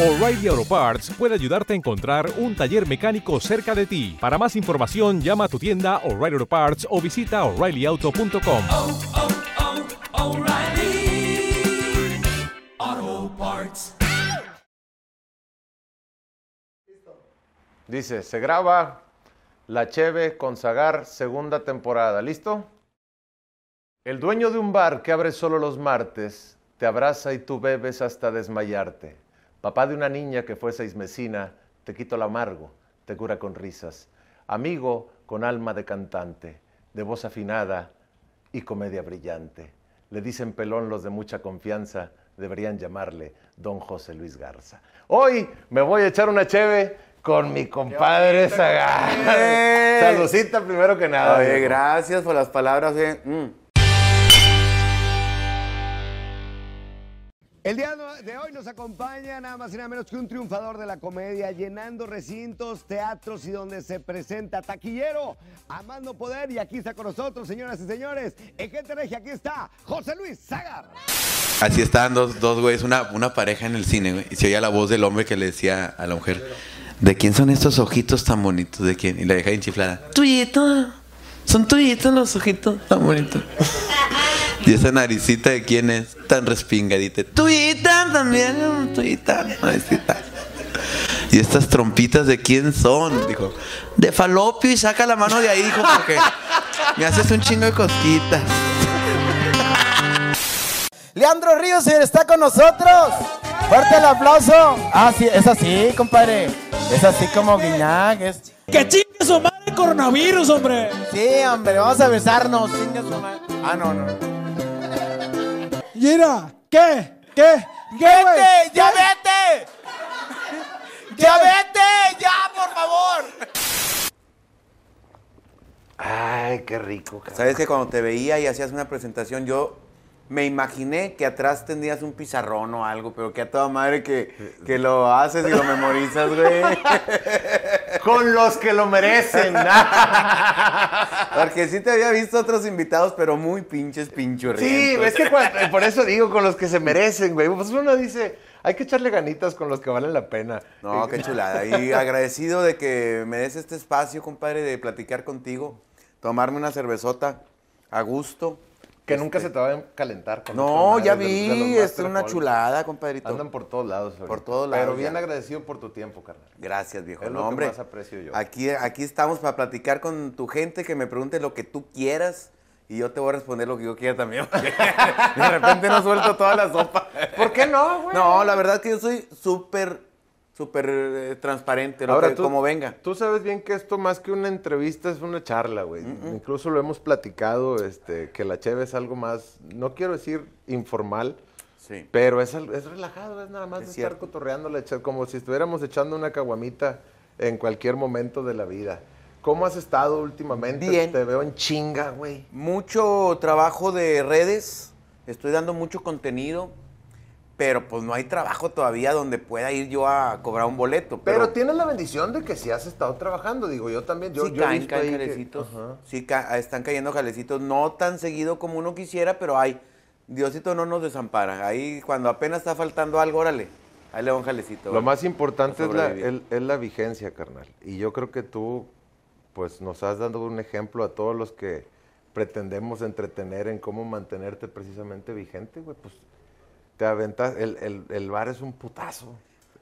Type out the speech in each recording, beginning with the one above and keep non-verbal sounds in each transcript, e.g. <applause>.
O'Reilly Auto Parts puede ayudarte a encontrar un taller mecánico cerca de ti. Para más información, llama a tu tienda O'Reilly Auto Parts o visita oreillyauto.com. Dice, se graba La Cheve con Zagar, segunda temporada. ¿Listo? El dueño de un bar que abre solo los martes te abraza y tú bebes hasta desmayarte. Papá de una niña que fue seismesina, te quito el amargo, te cura con risas. Amigo con alma de cantante, de voz afinada y comedia brillante. Le dicen pelón los de mucha confianza, deberían llamarle don José Luis Garza. Hoy me voy a echar una cheve con mi compadre Zagar. Saludcita primero que nada. Oye, gracias por las palabras. eh. Mm. El día de hoy nos acompaña nada más y nada menos que un triunfador de la comedia, llenando recintos, teatros y donde se presenta taquillero, amando poder. Y aquí está con nosotros, señoras y señores, en Gente Regia, aquí está José Luis Zagar. Así estaban dos, dos güeyes, una, una pareja en el cine, güey. Y se oía la voz del hombre que le decía a la mujer, ¿de quién son estos ojitos tan bonitos? ¿De quién? Y la vieja enchiflada, tuyito. Son tuyitos los ojitos tan bonitos. <laughs> Y esa naricita de quién es tan respingadita. Tuyita también, tuyita, naricita. Y estas trompitas de quién son, dijo. De falopio y saca la mano de ahí, dijo, porque me haces un chingo de cosquitas. Leandro Ríos señor, está con nosotros. Fuerte el aplauso. Ah, sí, es así, compadre. Es así como Guiñac. Es... ¡Que chingue su madre coronavirus, hombre! Sí, hombre, vamos a besarnos. Chingue su madre. Ah, no, no. Mira, ¿qué? ¿Qué? ¿Qué? ¡Vete! ¡Ya ¿Qué? vete! ¡Ya vete! ¡Ya, por favor! Ay, qué rico. cabrón. Sabes que cuando te veía y hacías una presentación, yo me imaginé que atrás tendrías un pizarrón o algo, pero que a toda madre que, que lo haces y lo memorizas, güey. <laughs> Con los que lo merecen. <laughs> Porque sí te había visto otros invitados, pero muy pinches pinchurrientos. Sí, es que cuando- por eso digo con los que se merecen, güey. Pues uno dice, hay que echarle ganitas con los que valen la pena. No, qué <laughs> chulada. Y agradecido de que me des este espacio, compadre, de platicar contigo, tomarme una cervezota a gusto. Que nunca Este, se te va a calentar. con No, ya de- de vi, Master es una chulada, compadrito. Andan por todos lados. ahorita. Por todos lados, Pero bien ya. agradecido por tu tiempo, carnal. Gracias, viejo. Es lo no, que hombre. más aprecio yo. Aquí, aquí estamos para platicar con tu gente, que me pregunte lo que tú quieras y yo te voy a responder lo que yo quiera también. <laughs> de repente no suelto toda la sopa. ¿Por qué no, güey? No, la verdad que yo soy súper, súper eh, transparente, lo que- como venga. Tú sabes bien que esto más que una entrevista es una charla, güey. Incluso lo hemos platicado, este, que la cheve es algo más, no quiero decir informal, Sí. pero es, es relajado, es nada más Es de estar cotorreando, la cha- como si estuviéramos echando una caguamita en cualquier momento de la vida. ¿Cómo has estado últimamente? Bien. Te veo en chinga, güey. Mucho trabajo de redes, estoy dando mucho contenido, pero pues no hay trabajo todavía donde pueda ir yo a cobrar un boleto. Pero, Pero, tienes la bendición de que sí has estado trabajando, digo, yo también. Yo, sí yo caen, caen que- jalecitos. Ajá. Sí ca- están cayendo jalecitos, no tan seguido como uno quisiera, pero hay. Diosito no nos desampara. Ahí cuando apenas está faltando algo, órale. Ahí le va un jalecito. Lo más importante es la, el- es la vigencia, carnal. Y yo creo que tú, pues, nos has dado un ejemplo a todos los que pretendemos entretener en cómo mantenerte precisamente vigente, güey. Pues, te aventas, el, el, el bar es un putazo.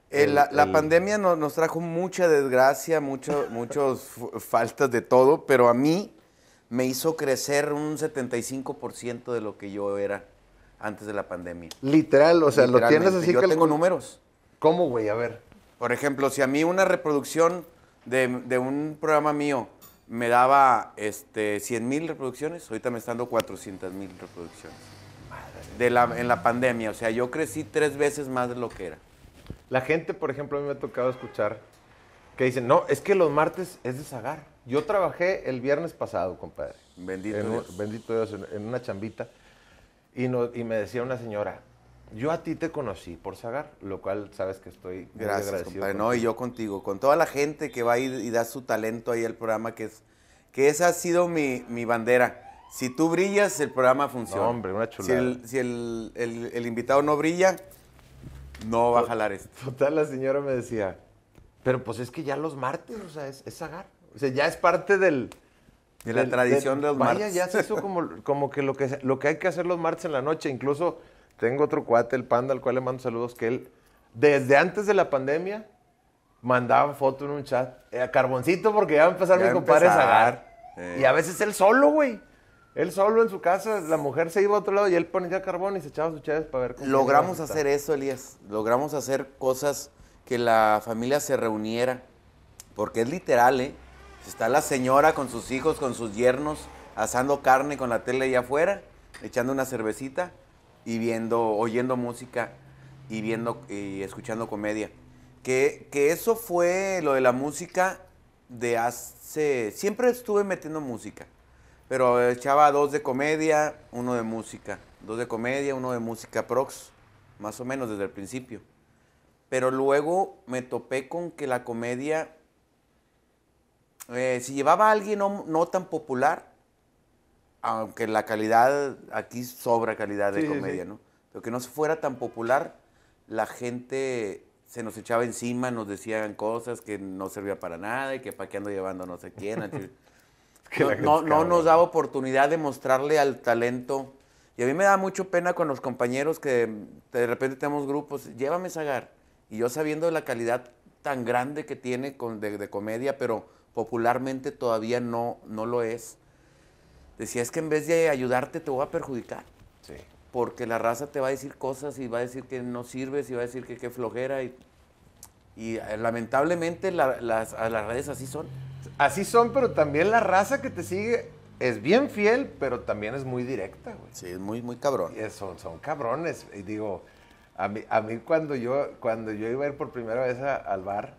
Eh, El- la, la el- pandemia nos, nos trajo mucha desgracia, mucho, <laughs> muchos faltas de todo, pero a mí me hizo crecer un 75% de lo que yo era antes de la pandemia. Literal, o sea, lo tienes así Yo que tengo números. ¿Cómo, güey? A ver. Por ejemplo, si a mí una reproducción de, de un programa mío me daba este, 100 mil reproducciones, ahorita me están dando 400 mil reproducciones. De la, en la pandemia, o sea, yo crecí tres veces más de lo que era. La gente, por ejemplo, a mí me ha tocado escuchar que dicen, no, es que los martes es de Zagar. Yo trabajé el viernes pasado, compadre. Bendito en Dios. bendito Dios, en, en una chambita. Y, no- y me decía una señora, yo a ti te conocí por Zagar, lo cual sabes que estoy muy Gracias, agradecido. compadre. No, y yo contigo, con toda la gente que va a ir y da su talento ahí al programa, que es que esa ha sido mi, mi bandera. Si tú brillas, el programa funciona. No, hombre, una Si chulada. el, si el- el- el invitado no brilla, no va a jalar esto. Total, la señora me decía, pero pues es que ya los martes, o sea, es, es Zagar. O sea, ya es parte del... De la tradición de los vaya, martes. ya se hizo como, <laughs> como que, lo que lo que hay que hacer los martes en la noche. Incluso tengo otro cuate, el Panda, al cual le mando saludos, que él, desde antes de la pandemia, mandaba foto en un chat. eh, carboncito porque ya va a empezar Ya mi a compadre empezar, Zagar. eh. Y a veces él solo, güey. Él solo en su casa, la mujer se iba a otro lado y él ponía carbón y se echaba sus chaves para ver cómo Logramos hacer eso, Elías. Logramos hacer cosas que la familia se reuniera. Porque es literal, ¿eh? Está la señora con sus hijos, con sus yernos, asando carne con la tele allá afuera, echando una cervecita y viendo, oyendo música y viendo y escuchando comedia. Que, que eso fue lo de la música de hace... Siempre estuve metiendo música. Pero echaba dos de comedia, uno de música. Dos de comedia, uno de música prox. Más o menos desde el principio. Pero luego me topé con que la comedia, eh, si llevaba a alguien no, no tan popular, aunque la calidad, aquí sobra calidad de Sí, comedia, sí. ¿no? Pero que no fuera tan popular, la gente se nos echaba encima, nos decían cosas que no servía para nada y que para qué ando llevando no sé quién. <laughs> <laughs> Que no, no, nos daba oportunidad de mostrarle al talento. Y a mí me da mucho pena con los compañeros que de repente tenemos grupos, llévame Zagar. Y yo sabiendo la calidad tan grande que tiene con, de, de comedia, pero popularmente todavía no, no lo es. Decía, es que en vez de ayudarte te voy a perjudicar. Sí. Porque la raza te va a decir cosas y va a decir que no sirves y va a decir que qué flojera. Y, y, eh, lamentablemente la- las, las redes así son. Así son, pero también la raza que te sigue es bien fiel, pero también es muy directa, güey. Sí, es muy, muy cabrón. Y son, son cabrones. Y digo, a mí, a mí cuando yo cuando yo iba a ir por primera vez a- al bar,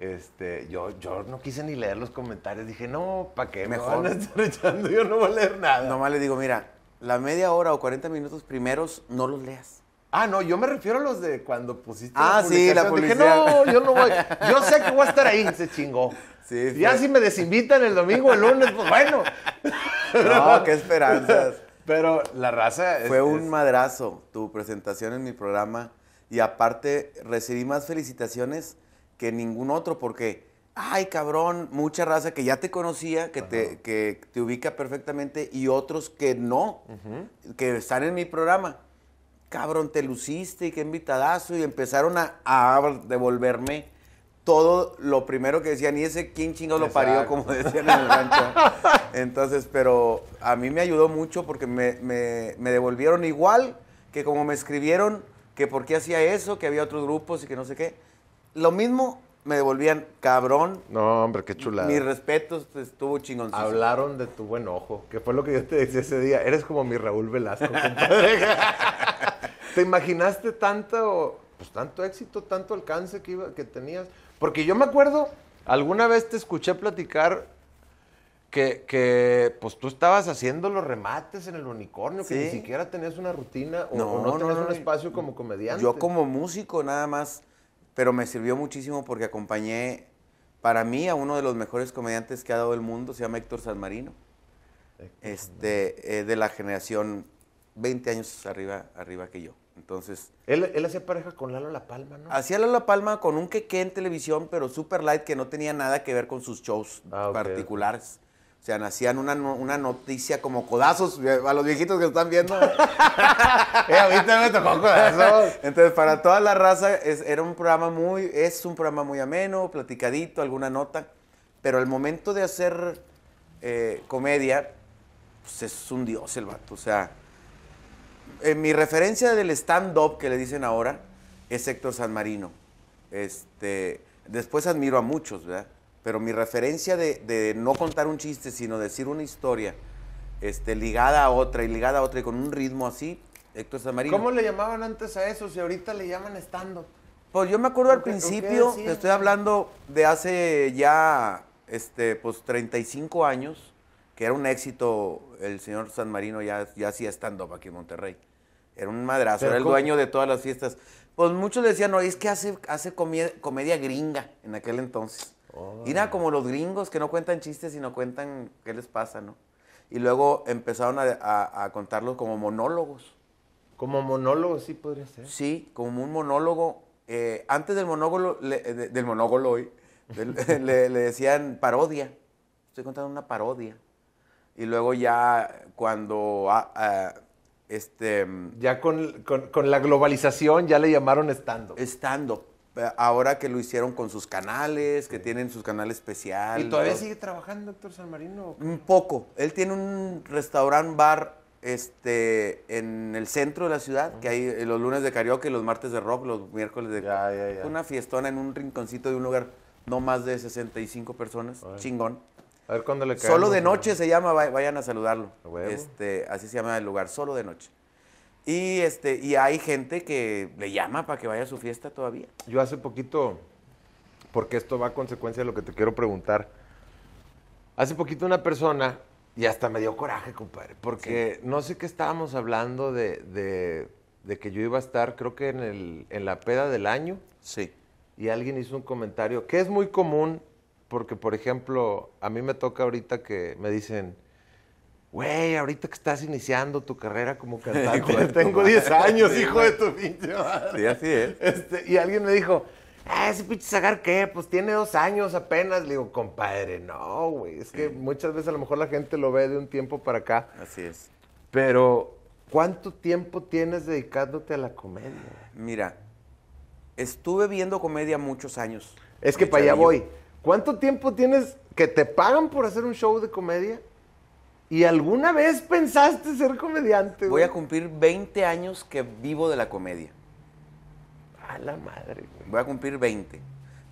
este, yo, yo no quise ni leer los comentarios. Dije, no, ¿para qué? Me Mejor. van a <laughs> estar echando, yo no voy a leer nada. Nomás le digo, mira, la media hora o 40 minutos primeros no los leas. Ah, no, yo me refiero a los de cuando pusiste Ah, sí, la publicación. Dije, publicidad. no, yo no voy. Yo sé que voy a estar ahí, se chingó. <laughs> Sí, ya fue- si me desinvitan el domingo el lunes, pues bueno. <laughs> No, qué esperanzas. Pero la raza es- Fue un es- madrazo tu presentación en mi programa y aparte recibí más felicitaciones que ningún otro porque, ay cabrón, mucha raza que ya te conocía, que, te, que te ubica perfectamente y otros que no, que están en mi programa. Cabrón, te luciste y qué invitadazo y empezaron a, a devolverme todo lo primero que decían y ese quién chingados lo parió, como decían en el rancho. Entonces, pero a mí me ayudó mucho porque me, me- me devolvieron igual que como me escribieron que por qué hacía eso, que había otros grupos y que no sé qué. Lo mismo me devolvían, cabrón, No, hombre, qué chulada. mis respetos, estuvo chingón. Hablaron de tu buen ojo, que fue lo que yo te decía ese día. Eres como mi Raúl Velasco, compadre. <laughs> ¿Te imaginaste tanto, pues, tanto éxito, tanto alcance que, iba- que tenías? Porque yo me acuerdo, alguna vez te escuché platicar que, que, pues tú estabas haciendo los remates en el unicornio, que ni siquiera tenías una rutina o No, o no, no, tenías no, un espacio como comediante. Yo como músico nada más, pero me sirvió muchísimo porque acompañé para mí a uno de los mejores comediantes que ha dado el mundo, se llama Héctor Salmarino, este, eh, de la generación 20 años arriba, arriba que yo. Entonces, Él, él hacía pareja con Lalo La Palma, ¿no? hacía La Palma con un queque en televisión, pero super light que no tenía nada que ver con sus shows Ah, particulares. O sea, hacían una, una noticia como codazos a los viejitos que están viendo. <laughs> Eh, a mí también me tocó. Entonces, para toda la raza, es- era un programa muy, es un programa muy ameno, platicadito, alguna nota. Pero al momento de hacer eh, comedia, pues es un dios el vato. O sea, en mi referencia del stand-up que le dicen ahora es Héctor San Marino. Este, después admiro a muchos, ¿verdad? Pero mi referencia de, de no contar un chiste, sino decir una historia este, ligada a otra y ligada a otra y con un ritmo así, Héctor San Marino. ¿Cómo le llamaban antes a eso si ahorita le llaman stand-up? Pues yo me acuerdo al ¿Qué- qué principio, te estoy hablando de hace ya, este, pues 35 años, que era un éxito, el señor San Marino ya, ya hacía stand-up aquí en Monterrey. Era un madrazo, Pero era el ¿cómo? dueño de todas las fiestas. Pues muchos le decían, no, es que hace, hace comedia gringa en aquel entonces. Y era como los gringos que no cuentan chistes, sino cuentan qué les pasa, ¿no? Y luego empezaron a, a- a contarlos como monólogos. Como monólogo sí podría ser. Sí, como un monólogo. eh, antes del monólogo, le- eh, de- del monólogo hoy, <laughs> le decían parodia. Estoy contando una parodia. Y luego ya cuando ah, ah, este Ya con, con- con la globalización ya le llamaron stand-up. stand-up, eh, ahora que lo hicieron con sus canales, que tienen sus canales especiales. ¿Y todavía sigue trabajando Héctor San Marino? Un poco. Él tiene un restaurant bar este, en el centro de la ciudad, que hay eh, los lunes de karaoke, los martes de rock, los miércoles de... Ya, ya, ya. Una fiestona en un rinconcito de un lugar, no más de 65 personas, chingón. A ver cuándo le caemos. Solo de noche se llama, vay- vayan a saludarlo. Huevo. Este, así se llama el lugar, solo de noche. Y, este, y hay gente que le llama para que vaya a su fiesta todavía. Yo hace poquito, porque esto va a consecuencia de lo que te quiero preguntar. Hace poquito una persona, y hasta me dio coraje, compadre, porque no sé qué estábamos hablando de, de- de que yo iba a estar, creo que en, el, en la peda del año, Sí. y alguien hizo un comentario que es muy común, porque por ejemplo, a mí me toca ahorita que me dicen, güey, ahorita que estás iniciando tu carrera como <laughs> cantante, tengo 10 años, hijo de tu pinche madre. Sí, así es. Este, y alguien me dijo, ah, ese pinche Zagar, ¿qué? Pues tiene dos años apenas. Le digo, compadre, no, güey. Es que muchas veces a lo mejor la gente lo ve de un tiempo para acá. Así es. Pero, ¿cuánto tiempo tienes dedicándote a la comedia? Mira, estuve viendo comedia muchos años. Es que para allá voy. ¿Cuánto tiempo tienes que te pagan por hacer un show de comedia? ¿Y alguna vez pensaste ser comediante? Voy güey? a cumplir 20 años que vivo de la comedia. A la madre, güey. Voy a cumplir 20.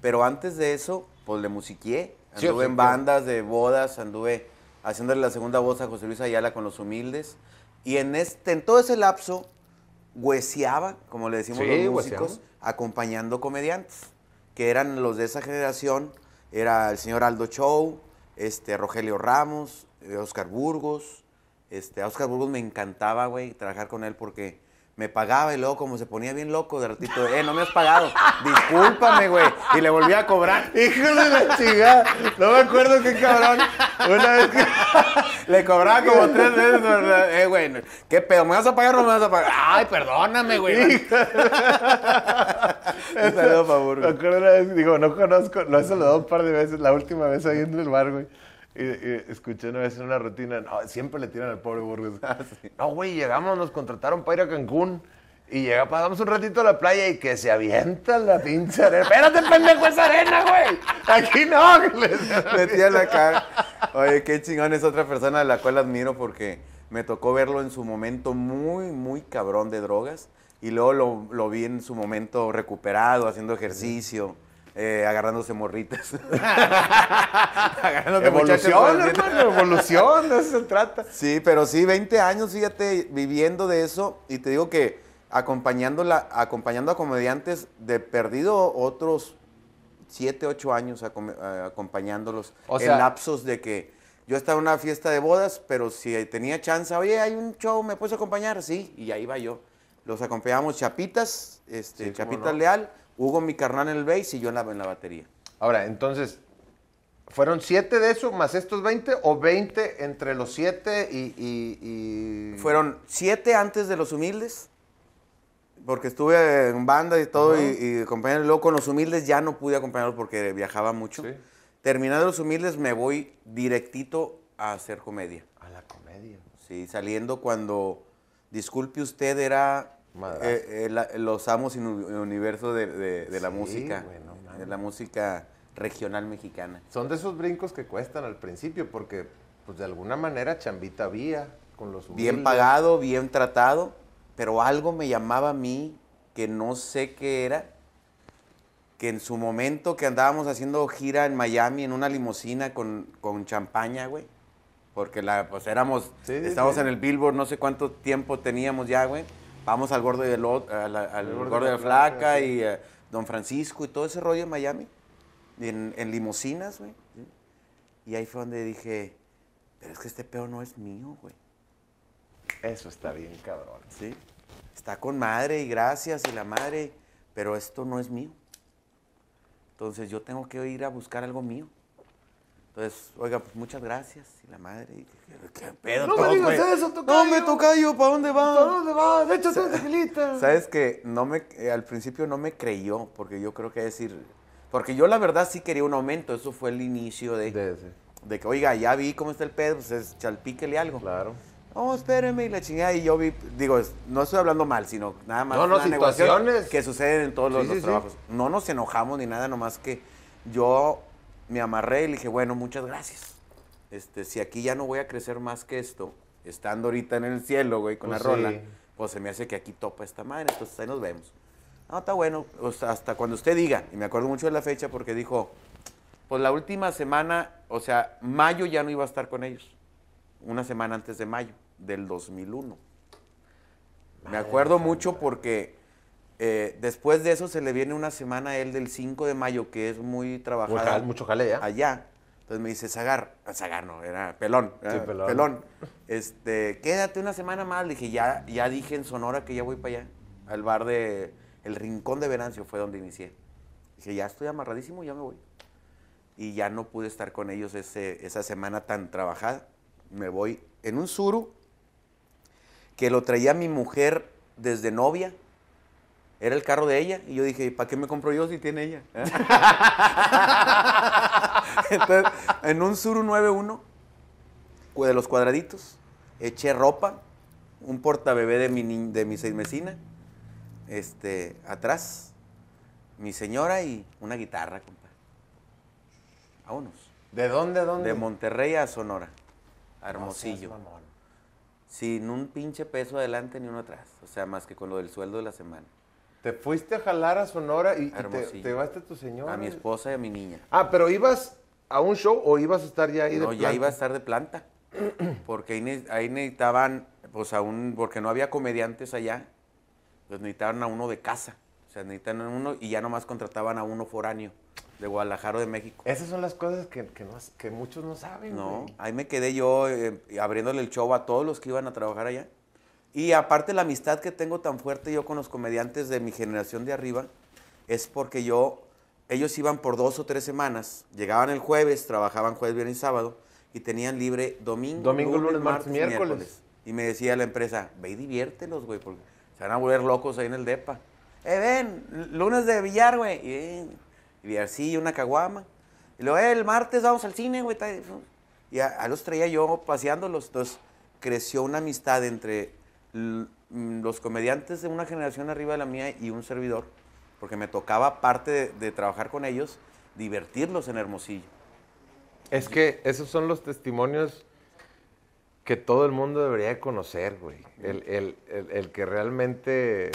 Pero antes de eso, pues le musiqué. Sí, Anduve o sea, en bandas de bodas, anduve haciéndole la segunda voz a José Luis Ayala con Los Humildes. Y en, este, en todo ese lapso, hueseaba, como le decimos Sí, los músicos, hueseamos. acompañando comediantes, que eran los de esa generación. Era el señor Aldo Chow, este, Rogelio Ramos, eh, Oscar Burgos. Este, a Oscar Burgos me encantaba, güey, trabajar con él porque me pagaba y luego como se ponía bien loco de ratito, eh, no me has pagado, discúlpame, güey, y le volví a cobrar. <laughs> Hijo de la chingada. No me acuerdo qué cabrón. Una vez que... <laughs> Le cobraba como tres veces, ¿verdad? eh, güey, ¿qué pedo? ¿Me vas a pagar o no me vas a pagar? Ay, perdóname, güey. <laughs> Un saludo Burgos. Me acuerdo una vez, digo, no conozco, lo he saludado un par de veces, la última vez ahí en el bar, güey. Y, y escuché una vez en una rutina, no, siempre le tiran al pobre Burgos. <laughs> No, güey, llegamos, nos contrataron para ir a Cancún. Y llega, pasamos un ratito a la playa y que se avienta la pinche arena. Espérate, pendejo, esa arena, güey. Aquí no. que <laughs> le- Metí a la cara. Oye, qué chingón es otra persona a la cual admiro porque me tocó verlo en su momento muy, muy cabrón de drogas. Y luego lo, lo vi en su momento recuperado, haciendo ejercicio, eh, agarrándose morritas. <laughs> Agarrándose Evolución, hermano, evolución, de eso se trata. Sí, pero sí, 20 años, fíjate, viviendo de eso. Y te digo que acompañando, la, acompañando a comediantes de perdido otros 7, 8 años acom- eh, acompañándolos. O en sea- lapsos de que yo estaba en una fiesta de bodas, pero si tenía chance, oye, hay un show, ¿me puedes acompañar? Sí, y ahí iba yo. Los acompañábamos Chapitas, este, Sí, Chapitas no. Leal, Hugo mi carnal en el bass y yo en la, en la batería. Ahora, entonces, ¿fueron siete de eso más estos 20 o 20 entre los siete y, y- y- Fueron siete antes de Los Humildes, porque estuve en banda y todo, y, y. Luego con Los Humildes ya no pude acompañarlos porque viajaba mucho. Sí. Terminando Los Humildes me voy directito a hacer comedia. A la comedia. Sí, saliendo cuando, disculpe usted, era. Eh, eh, la- los amos en el universo de, de- de la música, de la música regional mexicana. Son de esos brincos que cuestan al principio porque, pues de alguna manera, chambita había con los bien humildes. pagado, bien tratado, pero algo me llamaba a mí que no sé qué era, que en su momento que andábamos haciendo gira en Miami en una limusina con, con champaña, güey, porque la, pues éramos, sí, estábamos sí. en el Billboard, no sé cuánto tiempo teníamos ya, güey, vamos al Gordo al El Gordo gordo de la la Flaca y eh, Don Francisco y todo ese rollo en Miami, en, en limusinas, güey. Y ahí fue donde dije, pero es que este pedo no es mío, güey. Eso está bien, cabrón. ¿sí? Está con madre y gracias y la madre, pero esto no es mío. Entonces yo tengo que ir a buscar algo mío. Entonces, oiga, pues muchas gracias y la madre. y ¿Qué, qué pedo? No me digas güey? eso, No, tocayo. me tocayo, ¿para dónde va? ¿Para dónde vas? Échate un tequilita. Sabes que no me, eh, al principio no me creyó, porque yo creo que decir, porque yo la verdad sí quería un aumento, eso fue el inicio de, de, De ese, que, oiga, ya vi cómo está el pedo, pues es chalpíquele algo. claro. No, espéreme, y la chingada, y yo vi, digo, no estoy hablando mal, sino nada más No, no, una situaciones. que suceden en todos los, Sí, los sí, sí. trabajos. No nos enojamos ni nada, nomás que yo me amarré y le dije, bueno, muchas gracias. Este, si aquí ya no voy a crecer más que esto, estando ahorita en el cielo, güey, con Pues la rola, sí. pues se me hace que aquí topa esta madre, entonces ahí nos vemos. No, está bueno, o sea, hasta cuando usted diga, y me acuerdo mucho de la fecha porque dijo, pues la última semana, o sea, mayo ya no iba a estar con ellos, una semana antes de mayo del 2001. Me acuerdo mucho porque eh, después de eso se le viene una semana a él del 5 de mayo, que es muy Muy trabajada jal- mucho jale ya. allá. Entonces me dice, Zagar, ah, Zagar no, era pelón, Sí, pelón. Este, quédate una semana más. Le dije, ya, ya dije en Sonora que ya voy para allá, al bar de, el Rincón de Venancio fue donde inicié. Dije, ya estoy amarradísimo, ya me voy. Y ya no pude estar con ellos ese, esa semana tan trabajada. Me voy en un suru que lo traía mi mujer desde novia. Era el carro de ella. Y yo dije, ¿para qué me compro yo si tiene ella? <laughs> Entonces, en un Suru 91, cu- de los cuadraditos, eché ropa, un portabebé de mi, de mi seis mesina, este, atrás, mi señora y una guitarra, compa. Vámonos. ¿De dónde dónde? De Monterrey a Sonora, a Hermosillo. Sin un pinche peso adelante ni uno atrás. O sea, más que con lo del sueldo de la semana. Te fuiste a jalar a Sonora y, y te, te llevaste a tu señora. A mi esposa y a mi niña. Ah, pero ibas a un show o ibas a estar ya ahí de No, ya planta? iba a estar de planta. <clears throat> Porque ahí, ne- ahí necesitaban, pues a un, porque no había comediantes allá, pues necesitaban a uno de casa. O sea, necesitaban a uno y ya nomás contrataban a uno foráneo, de Guadalajara o de México. Esas son las cosas que, que, no- que muchos no saben, No, güey. ahí me quedé yo eh, abriéndole el show a todos los que iban a trabajar allá. Y aparte la amistad que tengo tan fuerte yo con los comediantes de mi generación de arriba es porque yo, ellos iban por dos o tres semanas, llegaban el jueves, trabajaban jueves, viernes y sábado y tenían libre domingo, Domingo, lunes, martes, miércoles. Y me decía la empresa, ve y diviértelos, güey, porque se van a volver locos ahí en el DEPA. Eh, ven, lunes de billar, güey. Y y billarcillo, una caguama. Y luego, eh, el martes vamos al cine, güey. Y a, a los traía yo paseándolos. Entonces, creció una amistad entre los comediantes de una generación arriba de la mía y un servidor. Porque me tocaba, aparte de, de trabajar con ellos, divertirlos en Hermosillo. Es que esos son los testimonios que todo el mundo debería de conocer, güey. El, el- el- el que realmente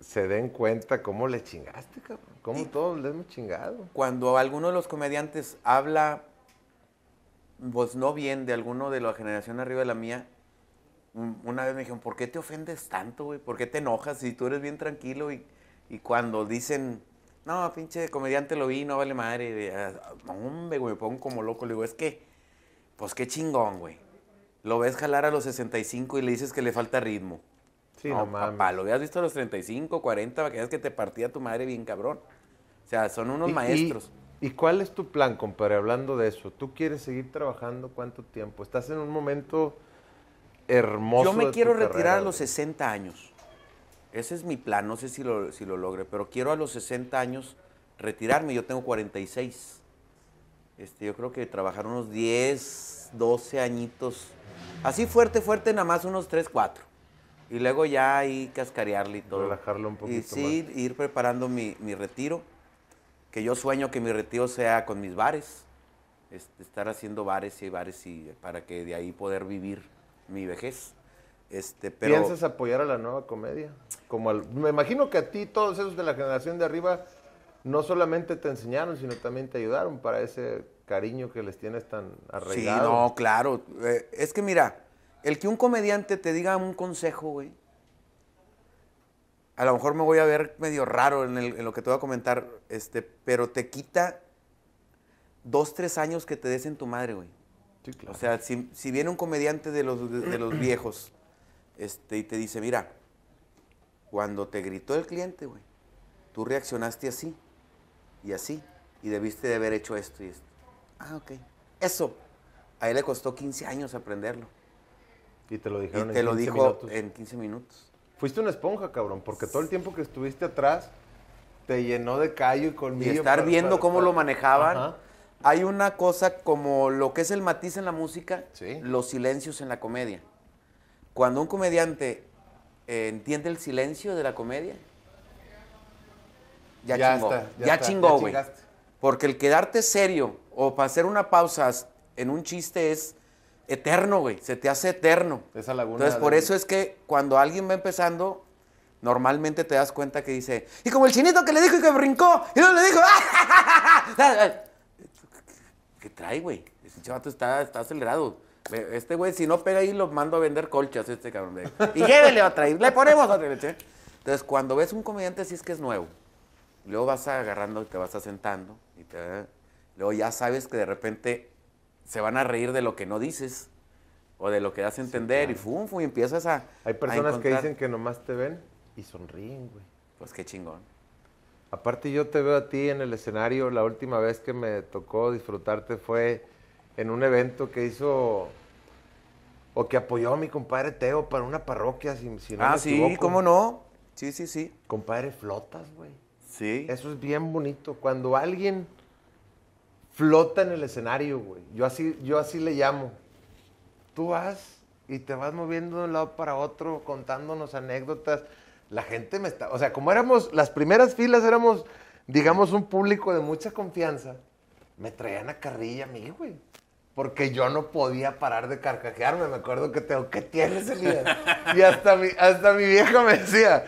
se den cuenta cómo le chingaste, cabrón. Cómo todos le hemos chingado. cuando alguno de los comediantes habla, pues no bien, de alguno de la generación arriba de la mía, una vez me dijeron, ¿por qué te ofendes tanto, güey? ¿Por qué te enojas si tú eres bien tranquilo? Y, y cuando dicen, no, pinche comediante lo vi, no vale madre, y, ah, hombre, güey, me pongo como loco. Le digo, es que, pues qué chingón, güey. Lo ves jalar a los 65 y le dices que le falta ritmo. Sí, no, no, mames. papá, lo habías visto a los 35, 40, para que veas que te partía tu madre bien cabrón. O sea, son unos Y- y- maestros. ¿Y cuál es tu plan, compadre? Hablando de eso, ¿tú quieres seguir trabajando cuánto tiempo? Estás en un momento hermoso. Yo me de tu quiero retirar carrera, a los güey. 60 años. Ese es mi plan, no sé si lo, si lo logre, pero quiero a los 60 años retirarme. Yo tengo 46. Este, yo creo que trabajar unos 10, 12 añitos. Así fuerte, fuerte, nada más unos 3, 4. Y luego ya ahí cascarearle y todo. Relajarlo un Y poquito sí, ir preparando mi, mi retiro. Que yo sueño que mi retiro sea con mis bares. este, estar haciendo bares y bares y para que de ahí poder vivir mi vejez. Este, pero ¿Piensas apoyar a la nueva comedia? Como al- me imagino que a ti, todos esos de la generación de arriba, no solamente te enseñaron, sino también te ayudaron para ese cariño que les tienes tan Sí, arraigado. no, claro. Eh, es que mira, el que un comediante te diga un consejo, güey, a lo mejor me voy a ver medio raro en, el- en lo que te voy a comentar, este, pero te quita dos, tres años que te des en tu madre, güey. Sí, claro. O sea, si, si viene un comediante de los, de, de los <clears throat> viejos este, y te dice, mira, cuando te gritó el cliente, güey, tú reaccionaste así y así y debiste de haber hecho esto y esto. Ah, ok. Eso, a él le costó 15 años aprenderlo. y te lo Y dijeron te en lo 15 dijo minutos. en 15 minutos. Fuiste una esponja, cabrón, porque todo el tiempo que estuviste atrás te llenó de callo y Y colmillo. estar para- viendo para- cómo para- lo manejaban. Ajá. Hay una cosa como lo que es el matiz en la música, Sí. los silencios en la comedia. Cuando un comediante eh, entiende el silencio de la comedia, ya, Ya chingó. está, ya ya está, chingó, güey. Porque el quedarte serio o para hacer una pausa en un chiste es eterno, güey. Se te hace eterno. Esa laguna Entonces, por de- eso es que cuando alguien va empezando, normalmente te das cuenta que dice, y como el chinito que le dijo y que brincó, y luego le dijo, ¡ah! ¿Qué trae, güey? Ese chavato está, está acelerado. Este güey, si no pega ahí, lo mando a vender colchas, este cabrón. de- Y llévele otra, y le ponemos otra. ¿sí? Entonces, cuando ves un comediante, así es que es nuevo. Luego vas agarrando y te vas asentando. Y te- luego ya sabes que de repente se van a reír de lo que no dices o de lo que das a entender. Y fum, fum, y empiezas a. Hay a personas que dicen que nomás te ven y sonríen, güey. Pues qué chingón. Aparte yo te veo a ti en el escenario, la última vez que me tocó disfrutarte fue en un evento que hizo o que apoyó a mi compadre Teo para una parroquia, si, si no ah, me sí, equivoco. ¿cómo no? Sí, sí, sí. Compadre, flotas, güey. Sí. Eso es bien bonito. Cuando alguien flota en el escenario, güey. Yo así, yo así le llamo. Tú vas y te vas moviendo de un lado para otro, contándonos anécdotas. La gente me está. O sea, como éramos, las primeras filas éramos, digamos, un público de mucha confianza, me traían a carrilla a mí, güey. Porque yo no podía parar de carcajearme. Me acuerdo que tengo, ¿qué tienes, Elías? Y hasta mi, hasta mi vieja me decía,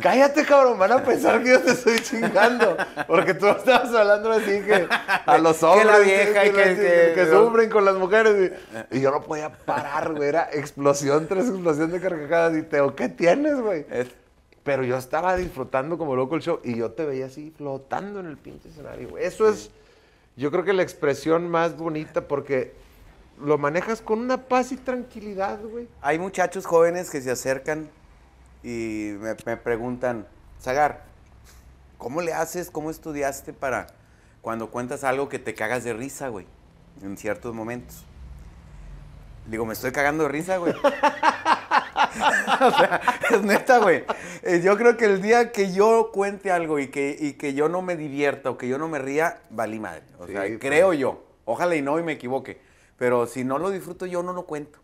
cállate, cabrón, van a pensar que yo te estoy chingando. Porque tú estabas hablando así que <laughs> a los Que hombres la vieja y que- que, que- sufren con las mujeres. Y, y yo no podía parar, güey. Era explosión tras explosión de carcajadas. Y Teo, ¿qué tienes, güey? Es- Pero yo estaba disfrutando como loco el show y yo te veía así flotando en el pinche escenario, güey. Eso es, yo creo que la expresión más bonita porque lo manejas con una paz y tranquilidad, güey. Hay muchachos jóvenes que se acercan y me, me preguntan, Zagar, ¿cómo le haces, cómo estudiaste para cuando cuentas algo que te cagas de risa, güey? En ciertos momentos. Digo, me estoy cagando de risa, güey. <laughs> <laughs> o sea, es neta, güey. Eh, Yo creo que el día que yo cuente algo y que, y que yo no me divierta o que yo no me ría, valí madre. O sea, Sí, pues. creo yo. Ojalá y no y me equivoque. Pero si no lo disfruto yo, no lo cuento.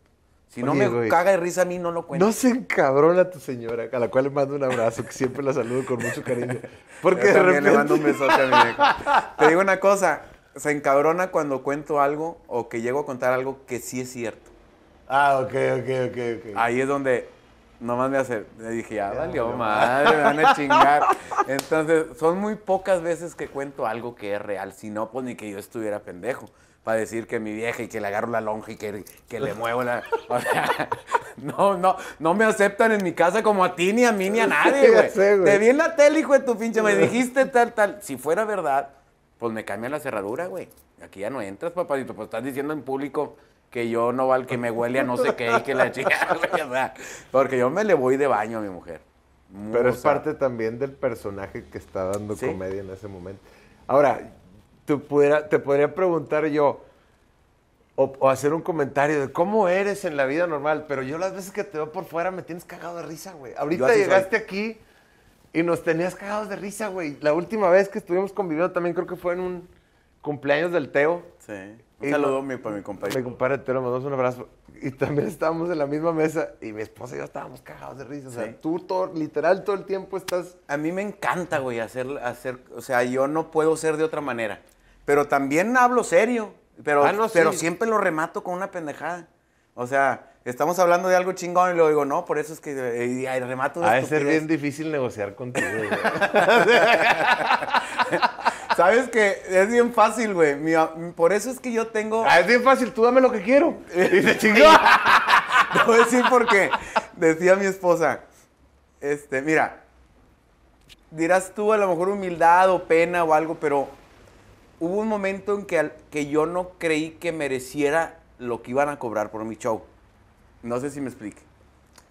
Si no me güey. caga de risa a mí, no lo cuento. No se encabrona tu señora, a la cual le mando un abrazo, que siempre la saludo con mucho cariño. Porque Yo de repente... le mando un besote a mi vieja. <laughs> Te digo una cosa, se encabrona cuando cuento algo o que llego a contar algo que sí es cierto. Ah, ok, ok, ok, ok. Ahí es donde nomás me hace, le dije, ya valió madre, me van a <laughs> chingar. Entonces, son muy pocas veces que cuento algo que es real, si no, pues ni que yo estuviera pendejo. Para decir que mi vieja y que le agarro la lonja y que, que le muevo la. <laughs> O sea, no, no, no me aceptan en mi casa como a ti, ni a mí, ni a <laughs> nadie, güey. Te vi en la tele, hijo de tu pinche, me dijiste tal, tal. Si fuera verdad, pues me cambia la cerradura, güey. Aquí ya no entras, papacito. Pues estás diciendo en público que yo no val que me huele a no sé qué y que la chica, <laughs> güey. O sea, porque yo me le voy de baño a mi mujer. Pero es parte también del personaje que está dando Sí. comedia en ese momento. Ahora, tú pudiera- te podría preguntar yo, o, o hacer un comentario de cómo eres en la vida normal, pero yo las veces que te veo por fuera me tienes cagado de risa, güey. Ahorita llegaste aquí y nos tenías cagados de risa, güey. La última vez que estuvimos conviviendo también creo que fue en un cumpleaños del Teo. Sí. Un saludo mi, para mi Mi compañero. compadre Teo, le mandamos un abrazo. Y también estábamos en la misma mesa y mi esposa y yo estábamos cagados de risa. O sea, Sí. tú todo, literal todo el tiempo estás... A mí me encanta, güey, hacer, hacer, o sea, yo no puedo ser de otra manera. Pero también hablo serio, pero, Ah, no, pero sí. siempre lo remato con una pendejada. O sea, estamos hablando de algo chingón y luego digo, no, por eso es que y, y remato de Ha de ser bien difícil negociar contigo, güey. <laughs> <laughs> Sabes que es bien fácil, güey. Por eso es que yo tengo... Ah, es bien fácil, tú dame lo que quiero. Y se chingó. <laughs> Te voy a decir por qué. Decía mi esposa, este, mira, dirás tú a lo mejor humildad o pena o algo, pero hubo un momento en que, al- que yo no creí que mereciera lo que iban a cobrar por mi show. No sé si me explique.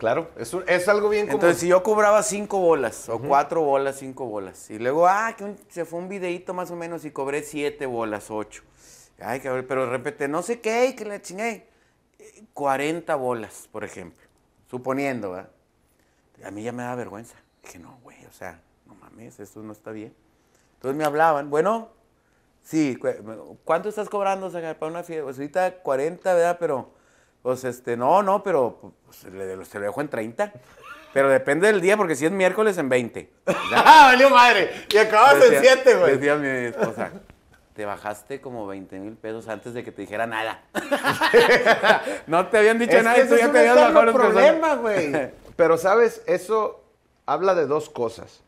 Claro, es, un- es algo bien común. Entonces, si yo cobraba cinco bolas, o cuatro bolas, cinco bolas, y luego, ah, que un- se fue un videíto más o menos y cobré siete bolas, ocho. Ay, cabrón, pero de repente, no sé qué, y que la chingué. Eh, 40 bolas, por ejemplo. Suponiendo, ¿verdad? A mí ya me da vergüenza. Dije, no, güey, o sea, no mames, esto no está bien. Entonces me hablaban, bueno, sí, cu- ¿cuánto estás cobrando Zagar, para una fiesta? Pues ahorita 40, ¿verdad? Pero, pues, este, no, no, pero pues, le- se lo dejo en 30. Pero depende del día, porque si es miércoles, en 20. <laughs> ¡Ah, valió madre! Y acabas en Decía- 7, güey. Decía mi esposa, te bajaste como 20 mil pesos antes de que te dijera nada. <laughs> no te habían dicho Es nada que y tú ya te habías bajado los problema, güey. <laughs> Pero, ¿sabes? Eso habla de dos cosas.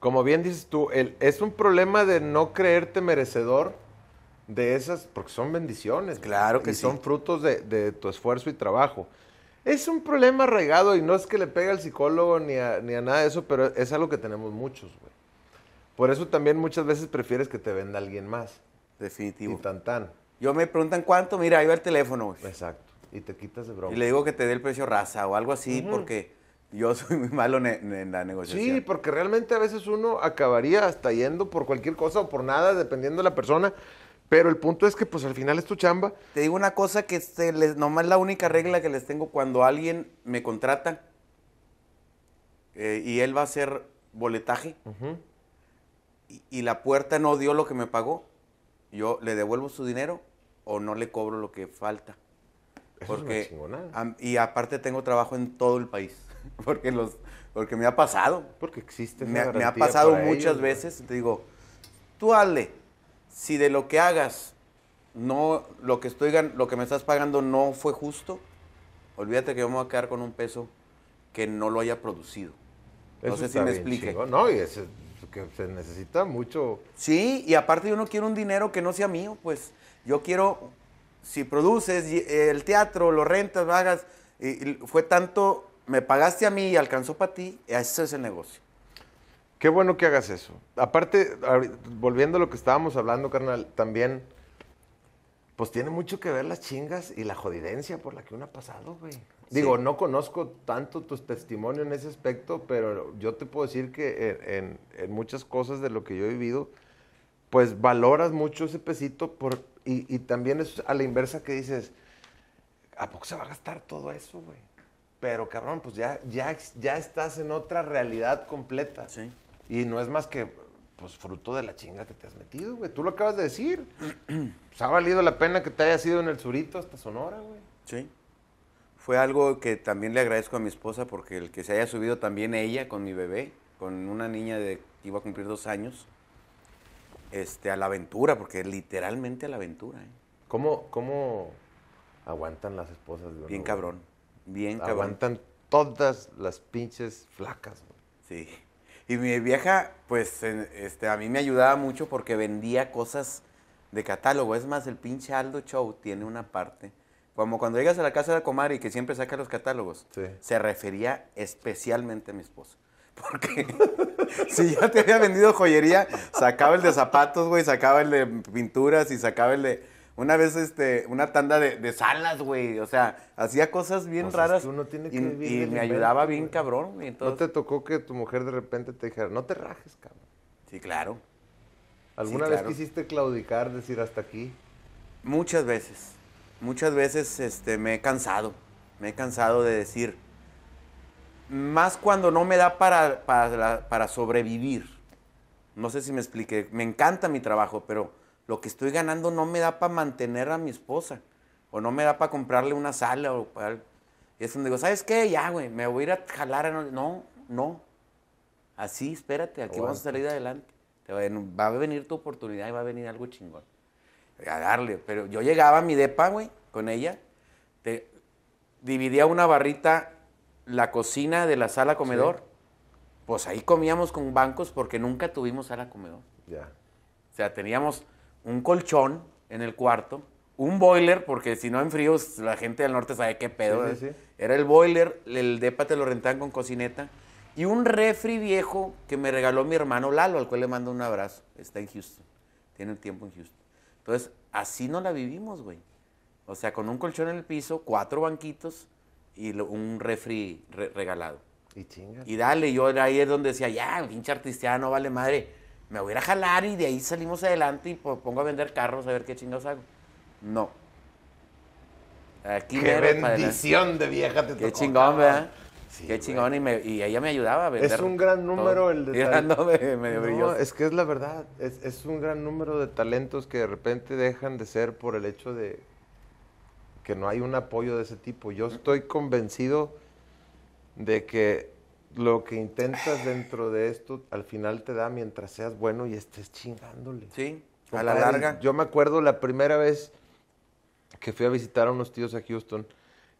Como bien dices tú, el- es un problema de no creerte merecedor de esas, porque son bendiciones. Claro que y sí. son frutos de, de tu esfuerzo y trabajo. Es un problema arraigado y no es que le pegue al psicólogo ni a, ni a nada de eso, pero es algo que tenemos muchos, güey. Por eso también muchas veces prefieres que te venda alguien más. Y Definitivo. tan tan. Yo me preguntan cuánto, mira, ahí va el teléfono, güey. Exacto. Y te quitas de broma. Y le digo que te dé el precio raza o algo así, porque yo <laughs> soy muy malo en la negociación. Sí, porque realmente a veces uno acabaría hasta yendo por cualquier cosa o por nada, dependiendo de la persona. Pero el punto es que, pues al final es tu chamba. Te digo una cosa que este, les, nomás la única regla que les tengo cuando alguien me contrata eh, y él va a hacer boletaje y, y la puerta no dio lo que me pagó, yo le devuelvo su dinero o no le cobro lo que falta. Eso es Porque, chingonada. am- y aparte tengo trabajo en todo el país, <laughs> porque, los, porque me ha pasado. Porque existe Me, ha- me ha pasado muchas ellos, veces, te digo, tú hazle, si de lo que hagas, no, lo que estoy lo que me estás pagando no fue justo, olvídate que yo me voy a quedar con un peso que no lo haya producido. No sé si me explique. No, y es que se necesita mucho. Sí, y aparte yo no quiero un dinero que no sea mío, pues yo quiero, si produces el teatro, lo rentas, hagas, y, y fue tanto, me pagaste a mí y alcanzó para ti, ese es el negocio. Qué bueno que hagas eso. Aparte, volviendo a lo que estábamos hablando, carnal, también, pues tiene mucho que ver las chingas y la jodidencia por la que uno ha pasado, güey. Digo, no conozco tanto tu testimonio en ese aspecto, pero yo te puedo decir que en, en- en muchas cosas de lo que yo he vivido, pues valoras mucho ese pesito por, y, y también es a la inversa que dices, ¿a poco se va a gastar todo eso, güey? Pero cabrón, pues ya, ya, ya estás en otra realidad completa. Sí. Y no es más que pues fruto de la chinga que te has metido, güey. Tú lo acabas de decir. <clears throat> pues ha valido la pena que te hayas ido en el surito hasta Sonora, güey. Sí. Fue algo que también le agradezco a mi esposa porque el que se haya subido también ella con mi bebé, con una niña de que iba a cumplir dos años, este, a la aventura, porque literalmente a la aventura, ¿eh? ¿Cómo, cómo aguantan las esposas de Bien cabrón, bien cabrón. Aguantan todas las pinches flacas, güey. Sí. Y mi vieja, pues, este, a mí me ayudaba mucho porque vendía cosas de catálogo. Es más, el pinche Aldo Show tiene una parte. Como cuando llegas a la casa de la comadre y que siempre saca los catálogos, Sí. se refería especialmente a mi esposa. <laughs> Porque <laughs> si ya te había vendido joyería, sacaba el de zapatos, güey, sacaba el de pinturas y sacaba el de... Una vez, este, una tanda de, de salas, güey. O sea, hacía cosas bien Pues es raras. que uno tiene que y, vivir y me ayudaba bien güey. cabrón, güey. ¿No te tocó que tu mujer de repente te dijera, no te rajes, cabrón? Sí, claro. ¿Alguna Sí, vez claro. quisiste claudicar, decir hasta aquí? Muchas veces. Muchas veces este, me he cansado. Me he cansado de decir. Más cuando no me da para, para, para sobrevivir. No sé si me expliqué. Me encanta mi trabajo, pero lo que estoy ganando no me da para mantener a mi esposa. O no me da para comprarle una sala. O para... Y es donde digo, ¿sabes qué? Ya, güey, me voy a ir a jalar. a no-". No, no. Así, espérate, aquí vamos a salir adelante. Te va, a- venir tu oportunidad y va a venir algo chingón a darle. Pero yo llegaba a mi depa, güey, con ella. te- dividía una barrita la cocina de la sala comedor. Pues ahí comíamos con bancos porque nunca tuvimos sala comedor. Ya. O sea, teníamos un colchón en el cuarto, un boiler, porque si no en fríos la gente del norte sabe qué pedo. Sí, ¿eh? sí, sí. Era el boiler, el depa te lo rentaban con cocineta Y un refri viejo que me regaló mi hermano Lalo, al cual le mando un abrazo. Está en Houston. Tiene un tiempo en Houston. Entonces, así no la vivimos, güey. O sea, con un colchón en el piso, cuatro banquitos y lo- un refri re- regalado. Y chingas. Y dale, yo era ahí es donde decía, ya, pinche artista, no vale madre. Me voy a ir a jalar y de ahí salimos adelante y po- pongo a vender carros a ver qué chingados hago. No. Aquí Qué bendición de vieja te Qué tocó, chingón, cabrón. ¿verdad? Sí, Qué chingón y, me- y ella me ayudaba a vender. Es un gran número todo. el de <laughs> Mira, tal- ando me- medio No, brilloso. es que es la verdad. Es, es un gran número de talentos que de repente dejan de ser por el hecho de que no hay un apoyo de ese tipo. Yo estoy convencido de que lo que intentas dentro de esto al final te da mientras seas bueno y estés chingándole. Sí, a la larga. Yo me acuerdo la primera vez que fui a visitar a unos tíos a Houston,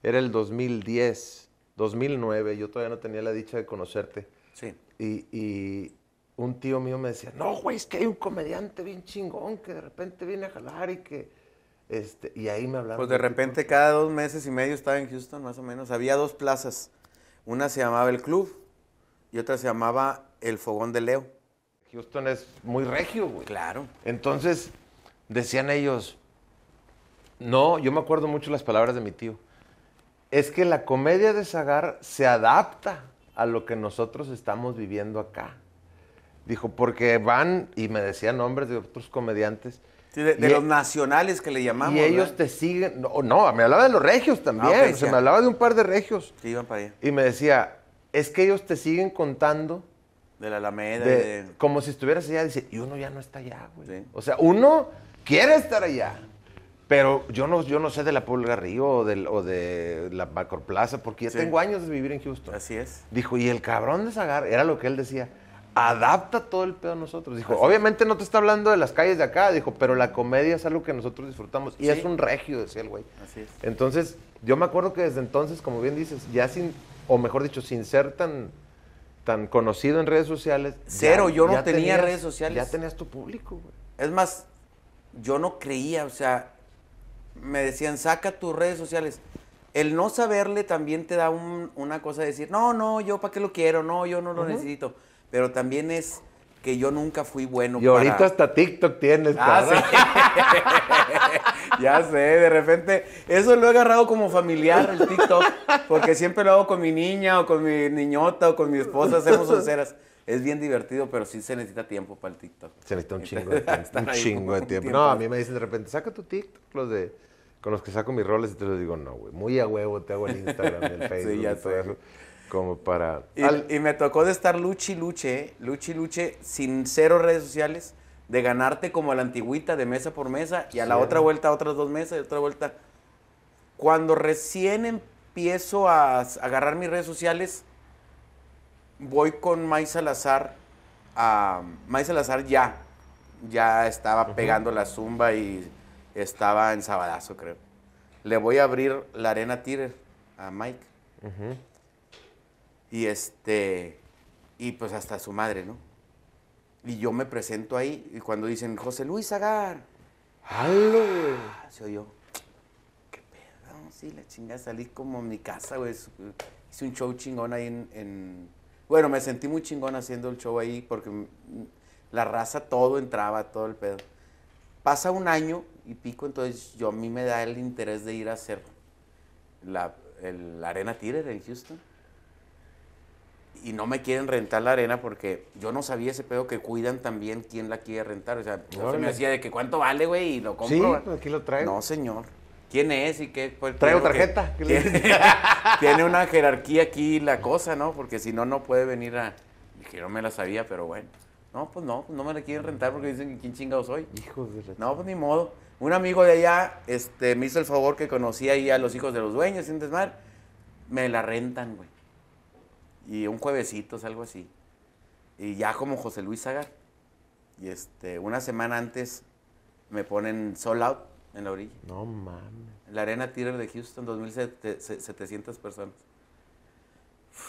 era el 2010, 2009, yo todavía no tenía la dicha de conocerte. Sí. Y, y un tío mío me decía, no, güey, es que hay un comediante bien chingón que de repente viene a jalar y que... Este, y ahí me hablaron. Pues de repente cada dos meses y medio estaba en Houston, más o menos. Había dos plazas. Una se llamaba El Club y otra se llamaba El Fogón de Leo. Houston es muy regio, güey. Claro. Entonces, decían ellos, no, yo me acuerdo mucho las palabras de mi tío, es que la comedia de Zagar se adapta a lo que nosotros estamos viviendo acá. Dijo, porque van, y me decían nombres de otros comediantes, Sí, de, de los nacionales que le llamamos. y ellos ¿verdad? te siguen, no, no, me hablaba de los regios también, Ah, o sí. me hablaba de un par de regios, Que iban para allá. y me decía, es que ellos te siguen contando De la Alameda. de- de- como si estuvieras allá, dice, y uno ya no está allá, güey. Sí. O sea, uno quiere estar allá, pero yo no, yo no sé de la Pulga Río o, del- o de la Macroplaza, porque ya Sí. tengo años de vivir en Houston. Así es. Dijo, y el cabrón de Zagar, era lo que él decía, adapta todo el pedo a nosotros. Dijo, obviamente no te está hablando de las calles de acá, dijo, pero la comedia es algo que nosotros disfrutamos. Y Sí. es un regio, decía el güey. Así es. Entonces, yo me acuerdo que desde entonces, como bien dices, ya sin, o mejor dicho, sin ser tan, tan conocido en redes sociales. Cero, yo no tenía redes sociales. Ya tenías tu público, güey. Es más, yo no creía, o sea, me decían, saca tus redes sociales. El no saberle también te da un- una cosa de decir, no, no, yo para qué lo quiero, no, yo no lo necesito. Pero también es que yo nunca fui bueno Y ahorita hasta TikTok tienes, Ah, sí. <laughs> ya sé, de repente, eso lo he agarrado como familiar, el TikTok, porque siempre lo hago con mi niña o con mi niñota o con mi esposa, hacemos onceras. Es bien divertido, pero sí se necesita tiempo para el TikTok. Se necesita un chingo de <laughs> tiempo. Un chingo de tiempo. No, a mí me dicen de repente, saca tu TikTok, los de, con los que saco mis roles, y te los digo, no, güey, muy a huevo te hago el Instagram el <laughs> Facebook ya y todo sé. eso, como para... Y, Al- y me tocó de estar luchi luche, luchi luche, sin cero redes sociales, de ganarte como a la antigüita de mesa por mesa y a la Sí. otra vuelta otras dos mesas y otra vuelta. Cuando recién empiezo a agarrar mis redes sociales, voy con May Salazar a... May Salazar ya, ya estaba pegando la zumba y estaba en Sabadazo, creo. Le voy a abrir la arena Tirer a Mike. Y este, y pues hasta su madre, ¿no? Y yo me presento ahí y cuando dicen, José Luis Agar, ¡Halo, ah, se oyó, qué pedo, sí, la chingada, salí como en mi casa, güey, hice un show chingón ahí en, en- bueno, me sentí muy chingón haciendo el show ahí porque la raza todo entraba, todo el pedo. Pasa un año y pico, entonces yo a mí me da el interés de ir a hacer la, el Arena Theater en Houston. Y no me quieren rentar la arena porque yo no sabía ese pedo que cuidan también quién la quiere rentar. O sea, yo se me decía de que cuánto vale, güey, y lo compro. Sí, pues aquí lo traigo. No, señor. ¿Quién es y qué? Pues, Traigo que tarjeta. ¿Qué le Tiene, <laughs> tiene una jerarquía aquí la cosa, ¿no? Porque si no, no puede venir a... Dije, no me la sabía, pero bueno. No, pues no, no me la quieren rentar porque dicen que quién chingado soy. Hijos de la No, pues ni modo. Un amigo de allá este, me hizo el favor que conocía ahí a los hijos de los dueños, sin desmar. Me la rentan, güey. Y un juevesito, algo así. Y ya como José Luis Zagar. Y este, una semana antes me ponen sold out en la orilla. No mames. La Arena Theater de Houston, 2.700 personas.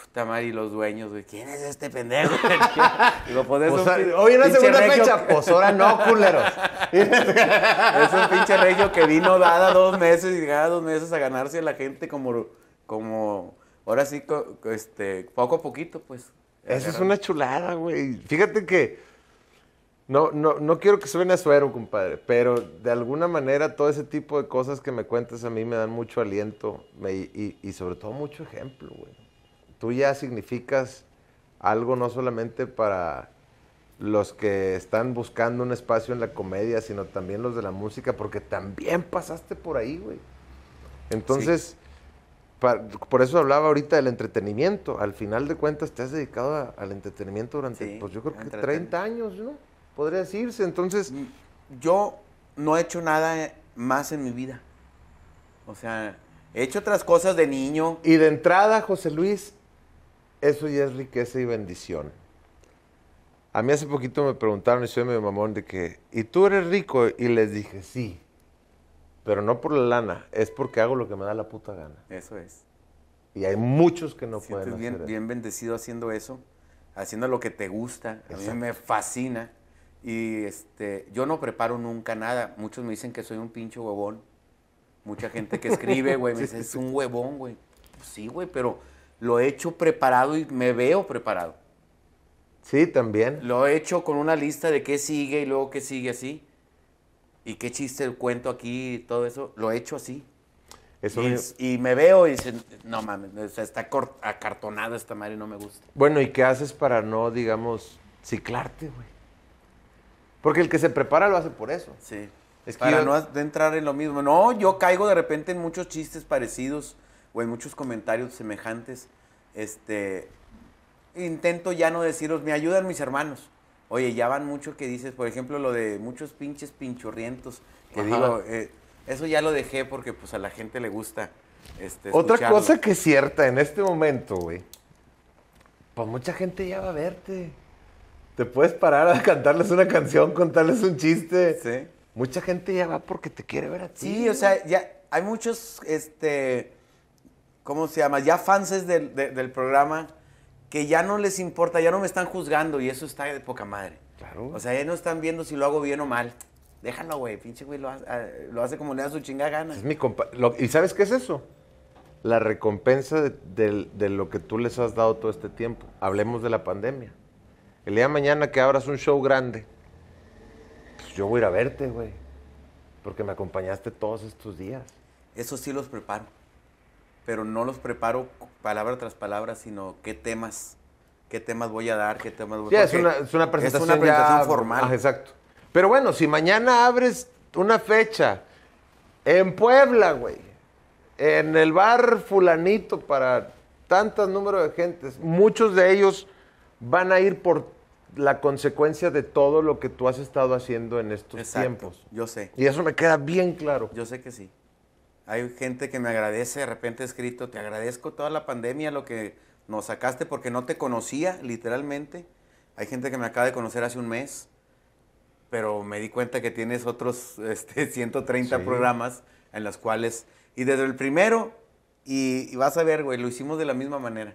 Puta madre, y los dueños, güey. ¿Quién es este pendejo? <laughs> Digo, pues es un hoy en la pinche segunda regio fecha, pues ahora no, culeros. <laughs> es un pinche regio que vino dada dos meses y cada dos meses a ganarse a la gente como, como ahora sí, este, poco a poquito, pues. Esa es una chulada, güey. Fíjate que no, no, no quiero que suene a suero, compadre, pero de alguna manera todo ese tipo de cosas que me cuentas a mí me dan mucho aliento me- y, y sobre todo mucho ejemplo, güey. Tú ya significas algo no solamente para los que están buscando un espacio en la comedia, sino también los de la música, porque también pasaste por ahí, güey. Entonces, pa- por eso hablaba ahorita del entretenimiento. Al final de cuentas, te has dedicado a- al entretenimiento durante, Sí, pues yo creo que entretener. 30 años, ¿no? Podría decirse. Entonces, Yo no he hecho nada más en mi vida. O sea, he hecho otras cosas de niño. y de entrada, José Luis, eso ya es riqueza y bendición. A mí hace poquito me preguntaron, y soy medio mamón, de que, ¿y tú eres rico? Y les dije, sí. Pero no por la lana, es porque hago lo que me da la puta gana. Eso es. Y hay muchos que no pueden bien, hacer eso. bien bendecido haciendo eso, haciendo lo que te gusta. A mí me fascina. Y este, yo no preparo nunca nada. Muchos me dicen que soy un pinche huevón. Mucha gente que escribe, güey, me <laughs> dice, es un huevón, güey. Pues sí, güey, pero lo he hecho preparado y me veo preparado. Sí, también. Lo he hecho con una lista de qué sigue y luego qué sigue así. Y qué chiste cuento aquí y todo eso. Lo he hecho así. Eso y, me- y me veo y dicen, no mames, o sea, está acartonada esta madre no me gusta. Bueno, ¿y qué haces para no, digamos, ciclarte, güey? Porque el que se prepara lo hace por eso. Sí. Es que Para yo- no entrar en lo mismo. No, yo caigo de repente en muchos chistes parecidos o en muchos comentarios semejantes. Este, intento ya no deciros, me ayudan mis hermanos. Oye, ya van mucho que dices, por ejemplo, lo de muchos pinches pinchurrientos. Que Ajá. digo, eh, eso ya lo dejé porque pues a la gente le gusta. Este, Otra cosa que es cierta en este momento, güey. Pues mucha gente ya va a verte. Te puedes parar a cantarles una canción, contarles un chiste. Sí. Mucha gente ya va porque te quiere ver a ti. Sí, o sea, ya hay muchos, este, ¿cómo se llama? Ya fans del, de- del programa que ya no les importa, ya no me están juzgando y eso está de poca madre. Claro. O sea, ya no están viendo si lo hago bien o mal. Déjalo, güey, pinche güey, lo, hace- ah, lo hace como le da su chingada gana. Es mi compa- lo- ¿Y sabes qué es eso? La recompensa de lo que tú les has dado todo este tiempo. Hablemos de la pandemia. El día de mañana que abras un show grande, pues yo voy a ir a verte, güey. Porque me acompañaste todos estos días. Eso sí los preparo. Pero no los preparo palabra tras palabra, sino qué temas, qué temas voy a dar, qué temas voy Ya, es porque una, es una presentación, Es una presentación ya- formal. Ah, exacto. Pero bueno, si mañana abres una fecha en Puebla, güey, en el bar fulanito para tantos número de gentes, muchos de ellos van a ir por la consecuencia de todo lo que tú has estado haciendo en estos Exacto, tiempos. Yo sé. Y eso me queda bien claro. Yo sé que sí. Hay gente que me agradece, de repente he escrito, te agradezco toda la pandemia, lo que nos sacaste porque no te conocía, literalmente. Hay gente que me acaba de conocer hace un mes, pero me di cuenta que tienes otros <laughs> este, 130 Sí. programas en los cuales, y desde el primero, y, y vas a ver, güey, lo hicimos de la misma manera.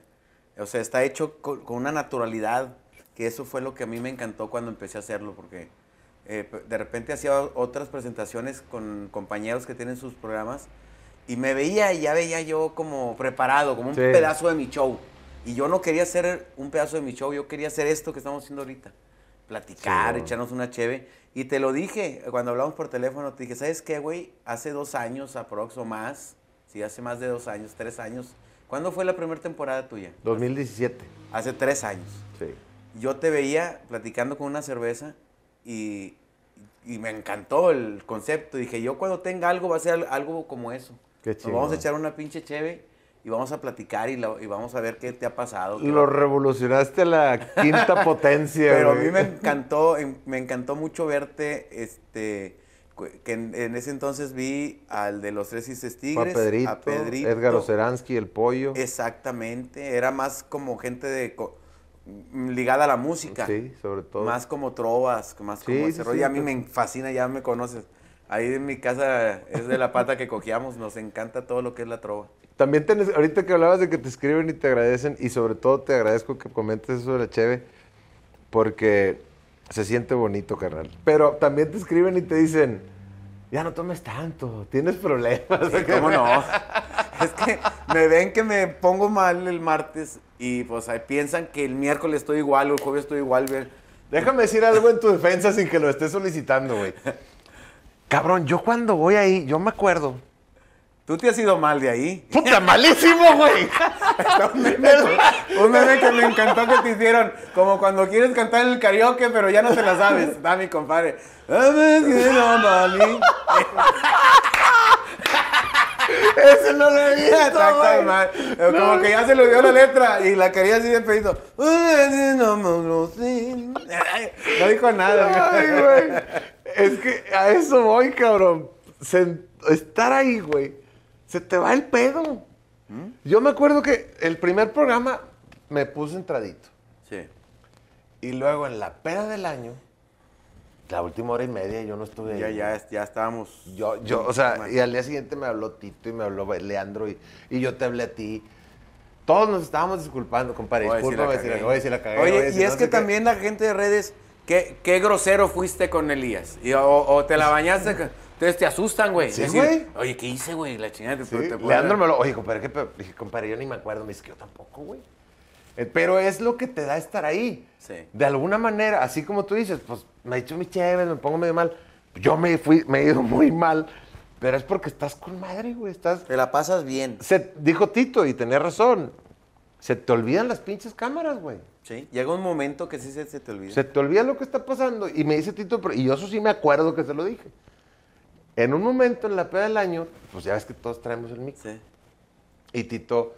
O sea, está hecho con, con una naturalidad, que eso fue lo que a mí me encantó cuando empecé a hacerlo, porque eh, de repente hacía otras presentaciones con compañeros que tienen sus programas y me veía y ya veía yo como preparado, como un Sí. pedazo de mi show. Y yo no quería hacer un pedazo de mi show, yo quería hacer esto que estamos haciendo ahorita. Platicar, Sí. echarnos una cheve. Y te lo dije cuando hablamos por teléfono, te dije, ¿sabes qué, güey? Hace dos años aprox o más, sí, hace más de dos años, tres años. ¿Cuándo fue la primera temporada tuya? 2017. Hace tres años Sí. yo te veía platicando con una cerveza y, y me encantó el concepto. Dije, yo cuando tenga algo va a ser al- algo como eso. Qué Nos vamos a echar una pinche cheve y vamos a platicar y, la- y vamos a ver qué te ha pasado. Lo va- revolucionaste a la <laughs> quinta potencia. Pero a mí me encantó, em- me encantó mucho verte, este, que en, en ese entonces vi al de los tres A Tigres, Pedrito, a Pedrito, Edgar Oceransky, el pollo. Exactamente, era más como gente de ligada a la música. Sí, sobre todo. Más como trovas, más como ese sí, rollo. sí, Y a mí me fascina, ya me conoces. Ahí en mi casa es de la pata que cogíamos, nos encanta todo lo que es la trova. También tenés, ahorita que hablabas de que te escriben y te agradecen, y sobre todo te agradezco que comentes eso de la Cheve, porque se siente bonito, carnal. Pero también te escriben y te dicen, ya no tomes tanto, tienes problemas. ¿Cómo no? <laughs> Es que me ven que me pongo mal el martes y pues ahí piensan que el miércoles estoy igual o el jueves estoy igual. Déjame decir algo en tu defensa sin que lo estés solicitando, güey. Cabrón, yo cuando voy ahí, yo me acuerdo. Tú te has ido mal de ahí. ¡Puta, malísimo, güey! un, meme, un meme que me encantó que te hicieron. Como cuando quieres cantar el karaoke, pero ya no te la sabes. Da mi compadre. Ese no lo he visto, mal. Como que ya se le dio la letra y la quería así de pedito. No dijo nada. Ay, güey. Es que a eso voy, cabrón. Se- estar ahí, güey. Se te va el pedo. Yo me acuerdo que el primer programa me puse entradito. Sí. Y luego en la peda del año, la última hora y media yo no estuve ahí. Ya, ya, ya estábamos. Yo, yo, o sea, y al día siguiente me habló Tito y me habló Leandro y, y yo te hablé a ti. Todos nos estábamos disculpando, compadre. Discúlpame si la, cagué. voy a decir la cagué. Oye, decir y es no que sé qué. también la gente de redes, qué, qué grosero fuiste con Elías. Y, o, o te la bañaste. Entonces te asustan, güey. Sí, Decir, güey. Oye, ¿qué hice, güey? La chingada te, Sí, te- Leandro me lo. Oye, compadre, ¿qué pe-?" Dije, compadre, yo ni me acuerdo. Me dice que yo tampoco, güey. Eh, Pero es lo que te da estar ahí. Sí. De alguna manera, así como tú dices, pues me he hecho mis chéves, me pongo medio mal. Yo me fui, me he ido <laughs> muy mal. Pero es porque estás con madre, güey. Estás. Te la pasas bien. Se, dijo Tito, y tenía razón. Se te olvidan las pinches cámaras, güey. Sí. Llega un momento que sí se, se te olvida. Se te olvida lo que está pasando. Y me dice Tito, pero- y yo eso sí me acuerdo que se lo dije. En un momento en la peda del año, pues ya ves que todos traemos el mix. Sí. Y Tito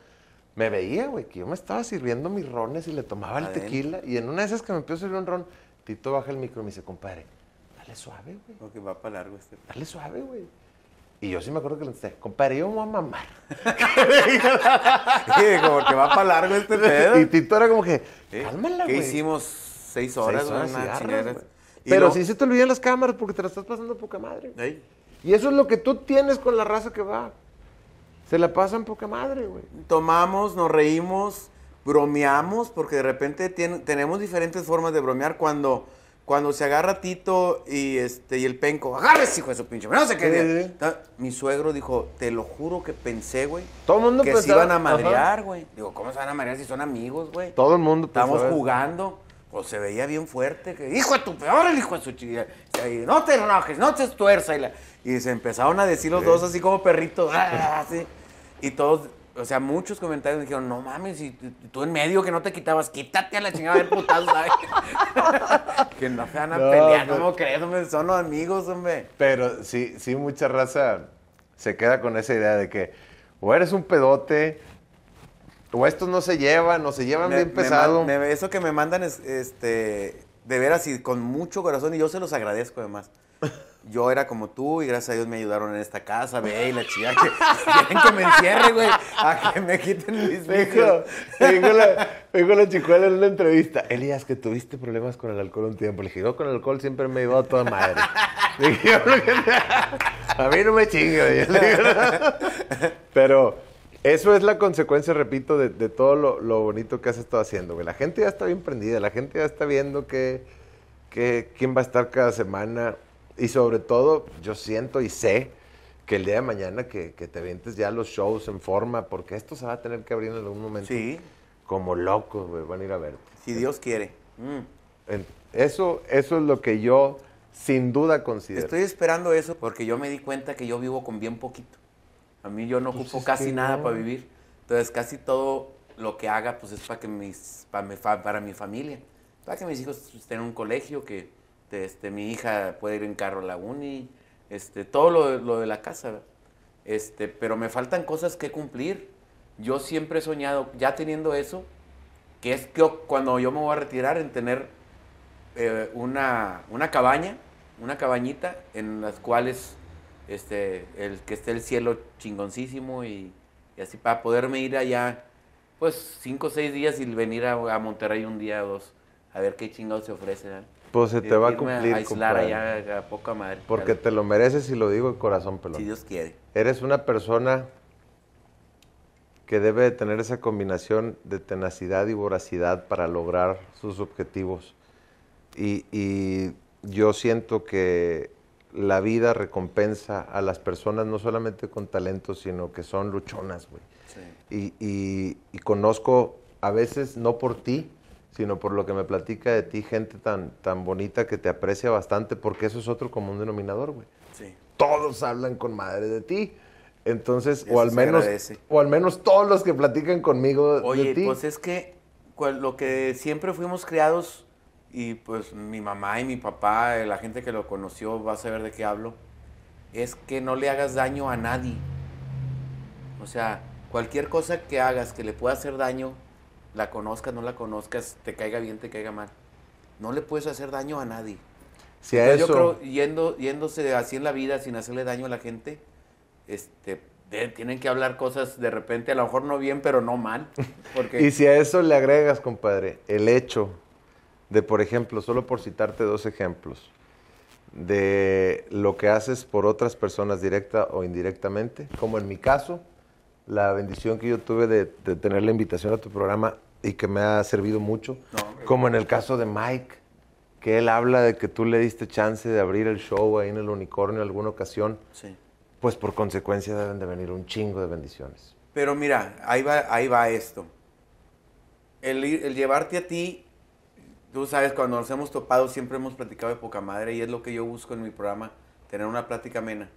me veía, güey, que yo me estaba sirviendo mis rones y le tomaba el tequila. Y en una de esas que me empezó a servir un ron, Tito baja el micro y me dice, compadre, dale suave, güey. Porque va para largo este. Dale suave, güey. Y yo sí me acuerdo que le dije, compadre, yo me voy a mamar. Sí, como que va para largo este pedo. y Tito era como que, cálmala, ¿Qué güey. hicimos? Seis horas, Seis horas una. Y Pero lo- sí se te olvidan las cámaras porque te la estás pasando poca madre. Y eso es lo que tú tienes con la raza que va. Se la pasan poca madre, güey. tomamos, nos reímos, bromeamos, porque de repente tenemos diferentes formas de bromear cuando, cuando se agarra Tito y este y el penco, agárrese, hijo de su pinche, madre", no sé qué. Sí, día". sí. Ta- Mi suegro dijo, te lo juro que pensé, güey, Todo el mundo que se iban a madrear, güey. Digo, ¿cómo se van a madrear si son amigos, güey? Todo el mundo Estamos pensaba eso. jugando. Pues se veía bien fuerte. Que, hijo de tu peor, el hijo de su chica. No te enojes, no te tuerza. Y, la- y se empezaron a decir los dos así como perritos. <laughs> ah, así. Y todos, o sea, muchos comentarios me dijeron, no mames, y tú- en medio que no te quitabas, quítate a la chingada de putazo, ¿sabes? <laughs> que no se van a No, pelear, pero- ¿cómo crees, hombre? Son los amigos, hombre. Pero sí, sí, mucha raza se queda con esa idea de que o eres un pedote, o estos no se llevan, o se llevan Me- bien pesado. me- eso que me mandan es, este, de veras y con mucho corazón, y yo se los agradezco además. Yo era como tú y gracias a Dios me ayudaron en esta casa, ve, y la chica que quieren que me encierre, güey, a que me quiten mis vicios. me dijo la, me dijo la chicuela en una entrevista, Elías, que tuviste problemas con el alcohol un tiempo. Le dije, yo con el alcohol siempre me he a toda madre. <laughs> Le dije, "Yo lo que- a mí no me chingue. güey". Le digo, Pero eso es la consecuencia, repito, de, de todo lo, lo bonito que has estado haciendo. güey. La gente ya está bien prendida, la gente ya está viendo que, que- quién va a estar cada semana. Y sobre todo, yo siento y sé que el día de mañana que, que te avientes ya los shows en forma, porque esto se va a tener que abrir en algún momento. Sí, Como locos, güey, van a ir a verte. si Dios quiere. Mm. Eso, eso es lo que yo sin duda considero. Estoy esperando eso porque yo me di cuenta que yo vivo con bien poquito. A mí yo no Pues ocupo casi nada no. para vivir. Entonces casi todo lo que haga pues es para que mis para mi, para mi familia, para que mis hijos estén en un colegio, que este, mi hija pueda ir en carro a la uni, este, todo lo, lo de la casa. Este, pero me faltan cosas que cumplir. Yo siempre he soñado, ya teniendo eso, que es que cuando yo me voy a retirar en tener eh, una, una cabaña, una cabañita en las cuales este, el, que esté el cielo chingoncísimo y, así para poderme ir allá, pues cinco o seis días y venir a, a Monterrey un día o dos a ver qué chingados se ofrece. Pues se te va a cumplir, aislar compadre. allá a poca madre. Porque te lo mereces y lo digo de corazón, pelón. Si Dios quiere. Eres una persona que debe de tener esa combinación de tenacidad y voracidad para lograr sus objetivos. Y, y yo siento que la vida recompensa a las personas no solamente con talento, sino que son luchonas, güey. Y, y- y conozco a veces, no por ti, sino por lo que me platica de ti, gente tan, tan bonita que te aprecia bastante, porque eso es otro común denominador, güey. Sí. Todos hablan con madre de ti. Entonces, Eso o al menos, agradece. o al menos todos los que platican conmigo de Oye, ti. pues es que cual- lo que siempre fuimos criados, y pues mi mamá y mi papá, eh, la gente que lo conoció va a saber de qué hablo, es que no le hagas daño a nadie. O sea, cualquier cosa que hagas que le pueda hacer daño, la conozcas, no la conozcas, te caiga bien, te caiga mal, no le puedes hacer daño a nadie. si a eso, Yo creo, yendo, yéndose así en la vida sin hacerle daño a la gente, este, de- tienen que hablar cosas de repente, a lo mejor no bien, pero no mal. <laughs> Porque y si a eso le agregas, compadre, el hecho de, por ejemplo, solo por citarte dos ejemplos, de lo que haces por otras personas directa o indirectamente, como en mi caso, la bendición que yo tuve de, de tener la invitación a tu programa y que me ha servido mucho, No, como en el caso de Mike, que él habla de que tú le diste chance de abrir el show ahí en el unicornio en alguna ocasión, Sí. pues por consecuencia deben de venir un chingo de bendiciones. Pero mira, ahí va, ahí va esto. El, el llevarte a ti, tú sabes, cuando nos hemos topado siempre hemos platicado de poca madre y es lo que yo busco en mi programa, tener una plática amena.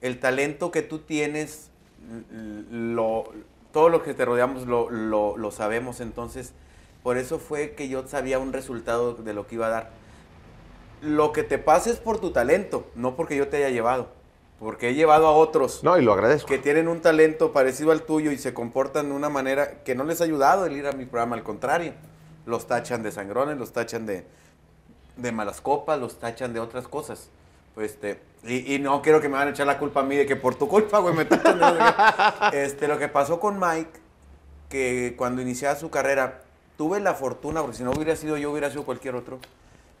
El talento que tú tienes, lo, todo lo que te rodeamos lo, lo- lo sabemos, entonces por eso fue que yo sabía un resultado de lo que iba a dar. Lo que te pasa es por tu talento, no porque yo te haya llevado, porque he llevado a otros No, y lo agradezco. que tienen un talento parecido al tuyo y se comportan de una manera que no les ha ayudado el ir a mi programa, al contrario. Los tachan de sangrones, los tachan de, de malas copas, los tachan de otras cosas. Pues este, y, y no quiero que me van a echar la culpa a mí de que por tu culpa, güey, me de. <laughs> Este, lo que pasó con Mike, que cuando iniciaba su carrera, tuve la fortuna, porque si no hubiera sido yo, hubiera sido cualquier otro,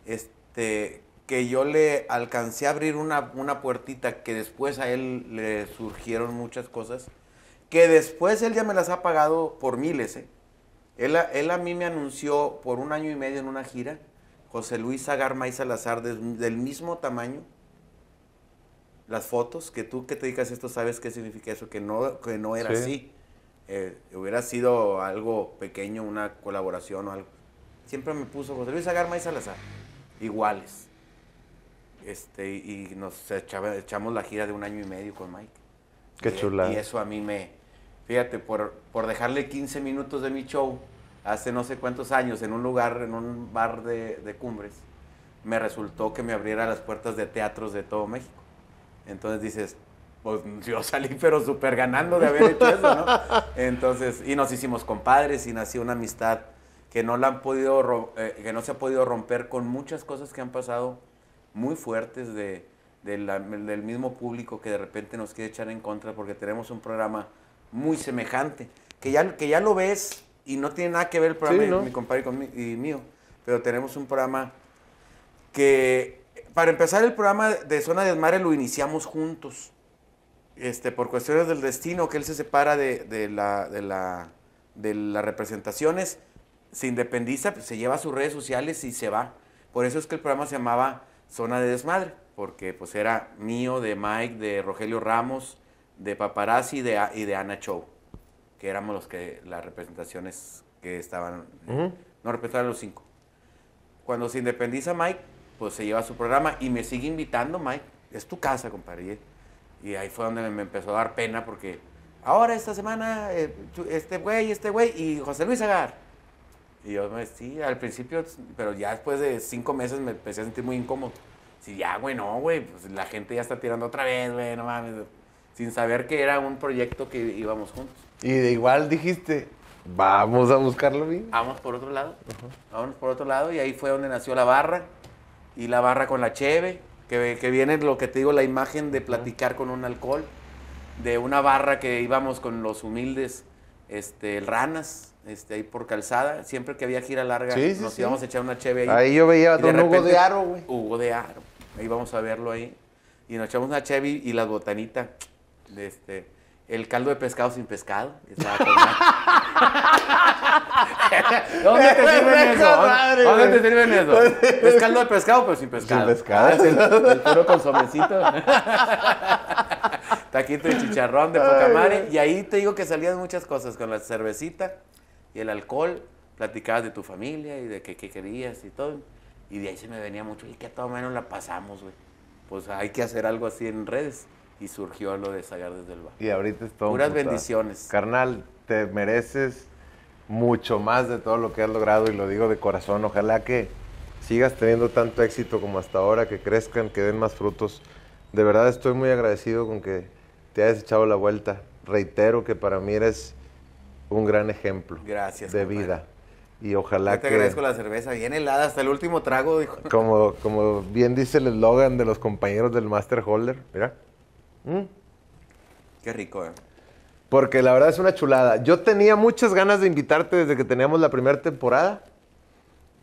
este, que yo le alcancé a abrir una, una puertita que después a él le surgieron muchas cosas, que después él ya me las ha pagado por miles. ¿eh? Él, a- él a mí me anunció por un año y medio en una gira, José Luis Agarma y Salazar, del, del mismo tamaño, las fotos, que tú que te dedicas a esto sabes qué significa eso, que no, que no era Sí. así. Eh, hubiera sido algo pequeño, una colaboración o algo. Siempre me puso José Luis Agarma y Salazar, iguales. Este, y nos echaba- echamos la gira de un año y medio con Mike. Qué Y- chulada. Y eso a mí me, fíjate, por, por dejarle 15 minutos de mi show, hace no sé cuántos años, en un lugar, en un bar de, de cumbres, me resultó que me abriera las puertas de teatros de todo México. Entonces dices, pues yo salí pero súper ganando de haber hecho eso, ¿no? <laughs> Entonces, y nos hicimos compadres y nació una amistad que no la han podido, eh, que no se ha podido romper con muchas cosas que han pasado muy fuertes de, de la- del mismo público que de repente nos quiere echar en contra porque tenemos un programa muy semejante, que ya, que ya lo ves y no tiene nada que ver el programa Sí, de mi compadre y mío, pero tenemos un programa que para empezar el programa de Zona de Desmadre lo iniciamos juntos. Este, por cuestiones del destino, que él se separa de, de la, de, la, de las representaciones, se independiza, pues, se lleva a sus redes sociales y se va. Por eso es que el programa se llamaba Zona de Desmadre, porque pues era mío, de Mike, de Rogelio Ramos, de Paparazzi y de, A- y de Ana Chow, que éramos los que, las representaciones que estaban, no representaban los cinco. Cuando se independiza Mike, pues se lleva su programa y me sigue invitando Mike. Es tu casa, compadre. Y, ahí fue donde me, empezó a dar pena porque ahora esta semana eh, este güey, este güey y José Luis Agar. Y yo, me- sí, al principio, pero ya después de cinco meses me empecé a sentir muy incómodo. Sí, ya, güey, no, güey, pues la gente ya está tirando otra vez, güey, no mames. Sin saber que era un proyecto que íbamos juntos. Y de igual dijiste, vamos a buscarlo bien. Vamos por otro lado. Vamos por otro lado. Y ahí fue donde nació la barra. Y la barra con la cheve. Que, que viene lo que te digo, la imagen de platicar con un alcohol. De una barra que íbamos con los humildes este, ranas. Este, ahí por calzada. Siempre que había gira larga, Sí, sí, nos sí. íbamos a echar una cheve ahí. Ahí yo veía a don Hugo de Aro, güey. Hugo de Aro. Ahí vamos a verlo ahí. Y nos echamos una cheve y las botanitas. de Este, el caldo de pescado sin pescado. <laughs> ¿Dónde te sirven eso? ¿Dónde te sirven eso? Es caldo de pescado, pero sin pescado. Sin pescado. Ah, es el, el <laughs> puro consomecito. <laughs> Taquito de chicharrón de poca madre. Y ahí te digo que salían muchas cosas con la cervecita y el alcohol. Platicabas de tu familia y de qué, qué querías y todo. Y de ahí se me venía mucho. Y que a todo menos la pasamos, güey. Pues hay que hacer algo así en redes. Y surgió lo de Sagar desde el bar. Y ahorita es todo. Puras puta. bendiciones. Carnal, te mereces mucho más de todo lo que has logrado y lo digo de corazón. Ojalá que sigas teniendo tanto éxito como hasta ahora, que crezcan, que den más frutos. De verdad estoy muy agradecido con que te hayas echado la vuelta. Reitero que para mí eres un gran ejemplo Gracias, de compadre. vida. Y ojalá Yo te que, agradezco la cerveza, bien helada, hasta el último trago, dijo. como, como bien dice el eslogan de los compañeros del Master Holder, mira. Mm. Qué rico, eh. Porque la verdad es una chulada. Yo tenía muchas ganas de invitarte desde que teníamos la primera temporada.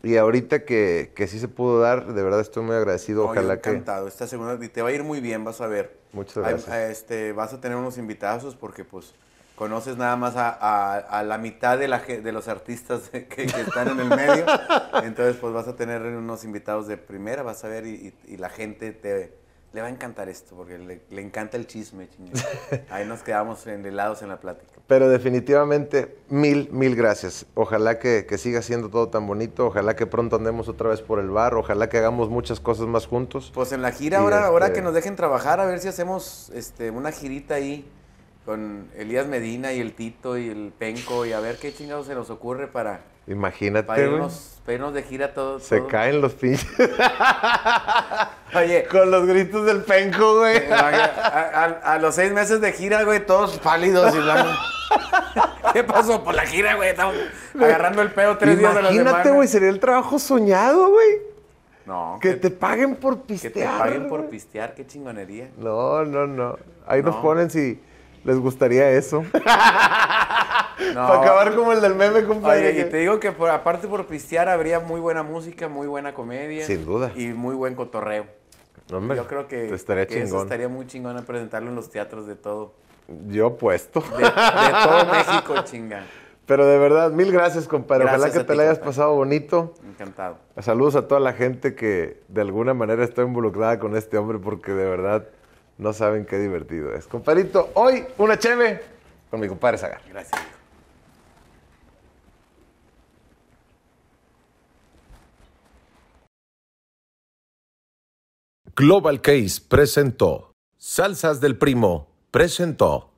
Y ahorita que, que sí se pudo dar, de verdad estoy muy agradecido. No, Ojalá que. encantado. Esta segunda y te va a ir muy bien, vas a ver. Muchas gracias. este, vas a tener unos invitados porque pues conoces nada más a, a- a la mitad de, la, de los artistas que, que están en el medio. <laughs> Entonces pues vas a tener unos invitados de primera, vas a ver y, y- y la gente te le va a encantar esto porque le, le encanta el chisme. <laughs> Ahí nos quedamos enhelados en la plática. Pero definitivamente, mil, mil gracias. Ojalá que, que siga siendo todo tan bonito. Ojalá que pronto andemos otra vez por el bar. Ojalá que hagamos muchas cosas más juntos. Pues en la gira, Y ahora, ahora este- que nos dejen trabajar, a ver si hacemos este, una girita ahí con Elías Medina y el Tito y el Penco y a ver qué chingados se nos ocurre para, Imagínate, para, irnos, para irnos de gira todo. Se todo. caen los pinches. <laughs> Oye, Con los gritos del penco, güey. a, a- a los seis meses de gira, güey, todos pálidos y blancos. <laughs> ¿Qué pasó por la gira, güey? Estamos agarrando el pedo tres días de la semana. Imagínate, güey, sería el trabajo soñado, güey. No, Que que, te paguen por que pistear. te paguen por pistear, qué chingonería. No, no, no. Ahí nos No. ponen si les gustaría eso. <laughs> No. Para acabar como el del meme, compadre. Oye, y te digo que por, aparte por pistear habría muy buena música, muy buena comedia. Sin duda. Y muy buen cotorreo. Hombre, Yo creo que, estaría que eso estaría muy chingón a presentarlo en los teatros de todo, Yo puesto. de, de todo México, chinga. Pero de verdad, mil gracias, compadre. Ojalá que te la hayas pasado bonito. Encantado. Saludos a toda la gente que de alguna manera está involucrada con este hombre porque de verdad no saben qué divertido es. Compadrito, hoy una cheve con mi compadre Zagar. Gracias. hijo. Global Case presentó. Salsas del Primo presentó.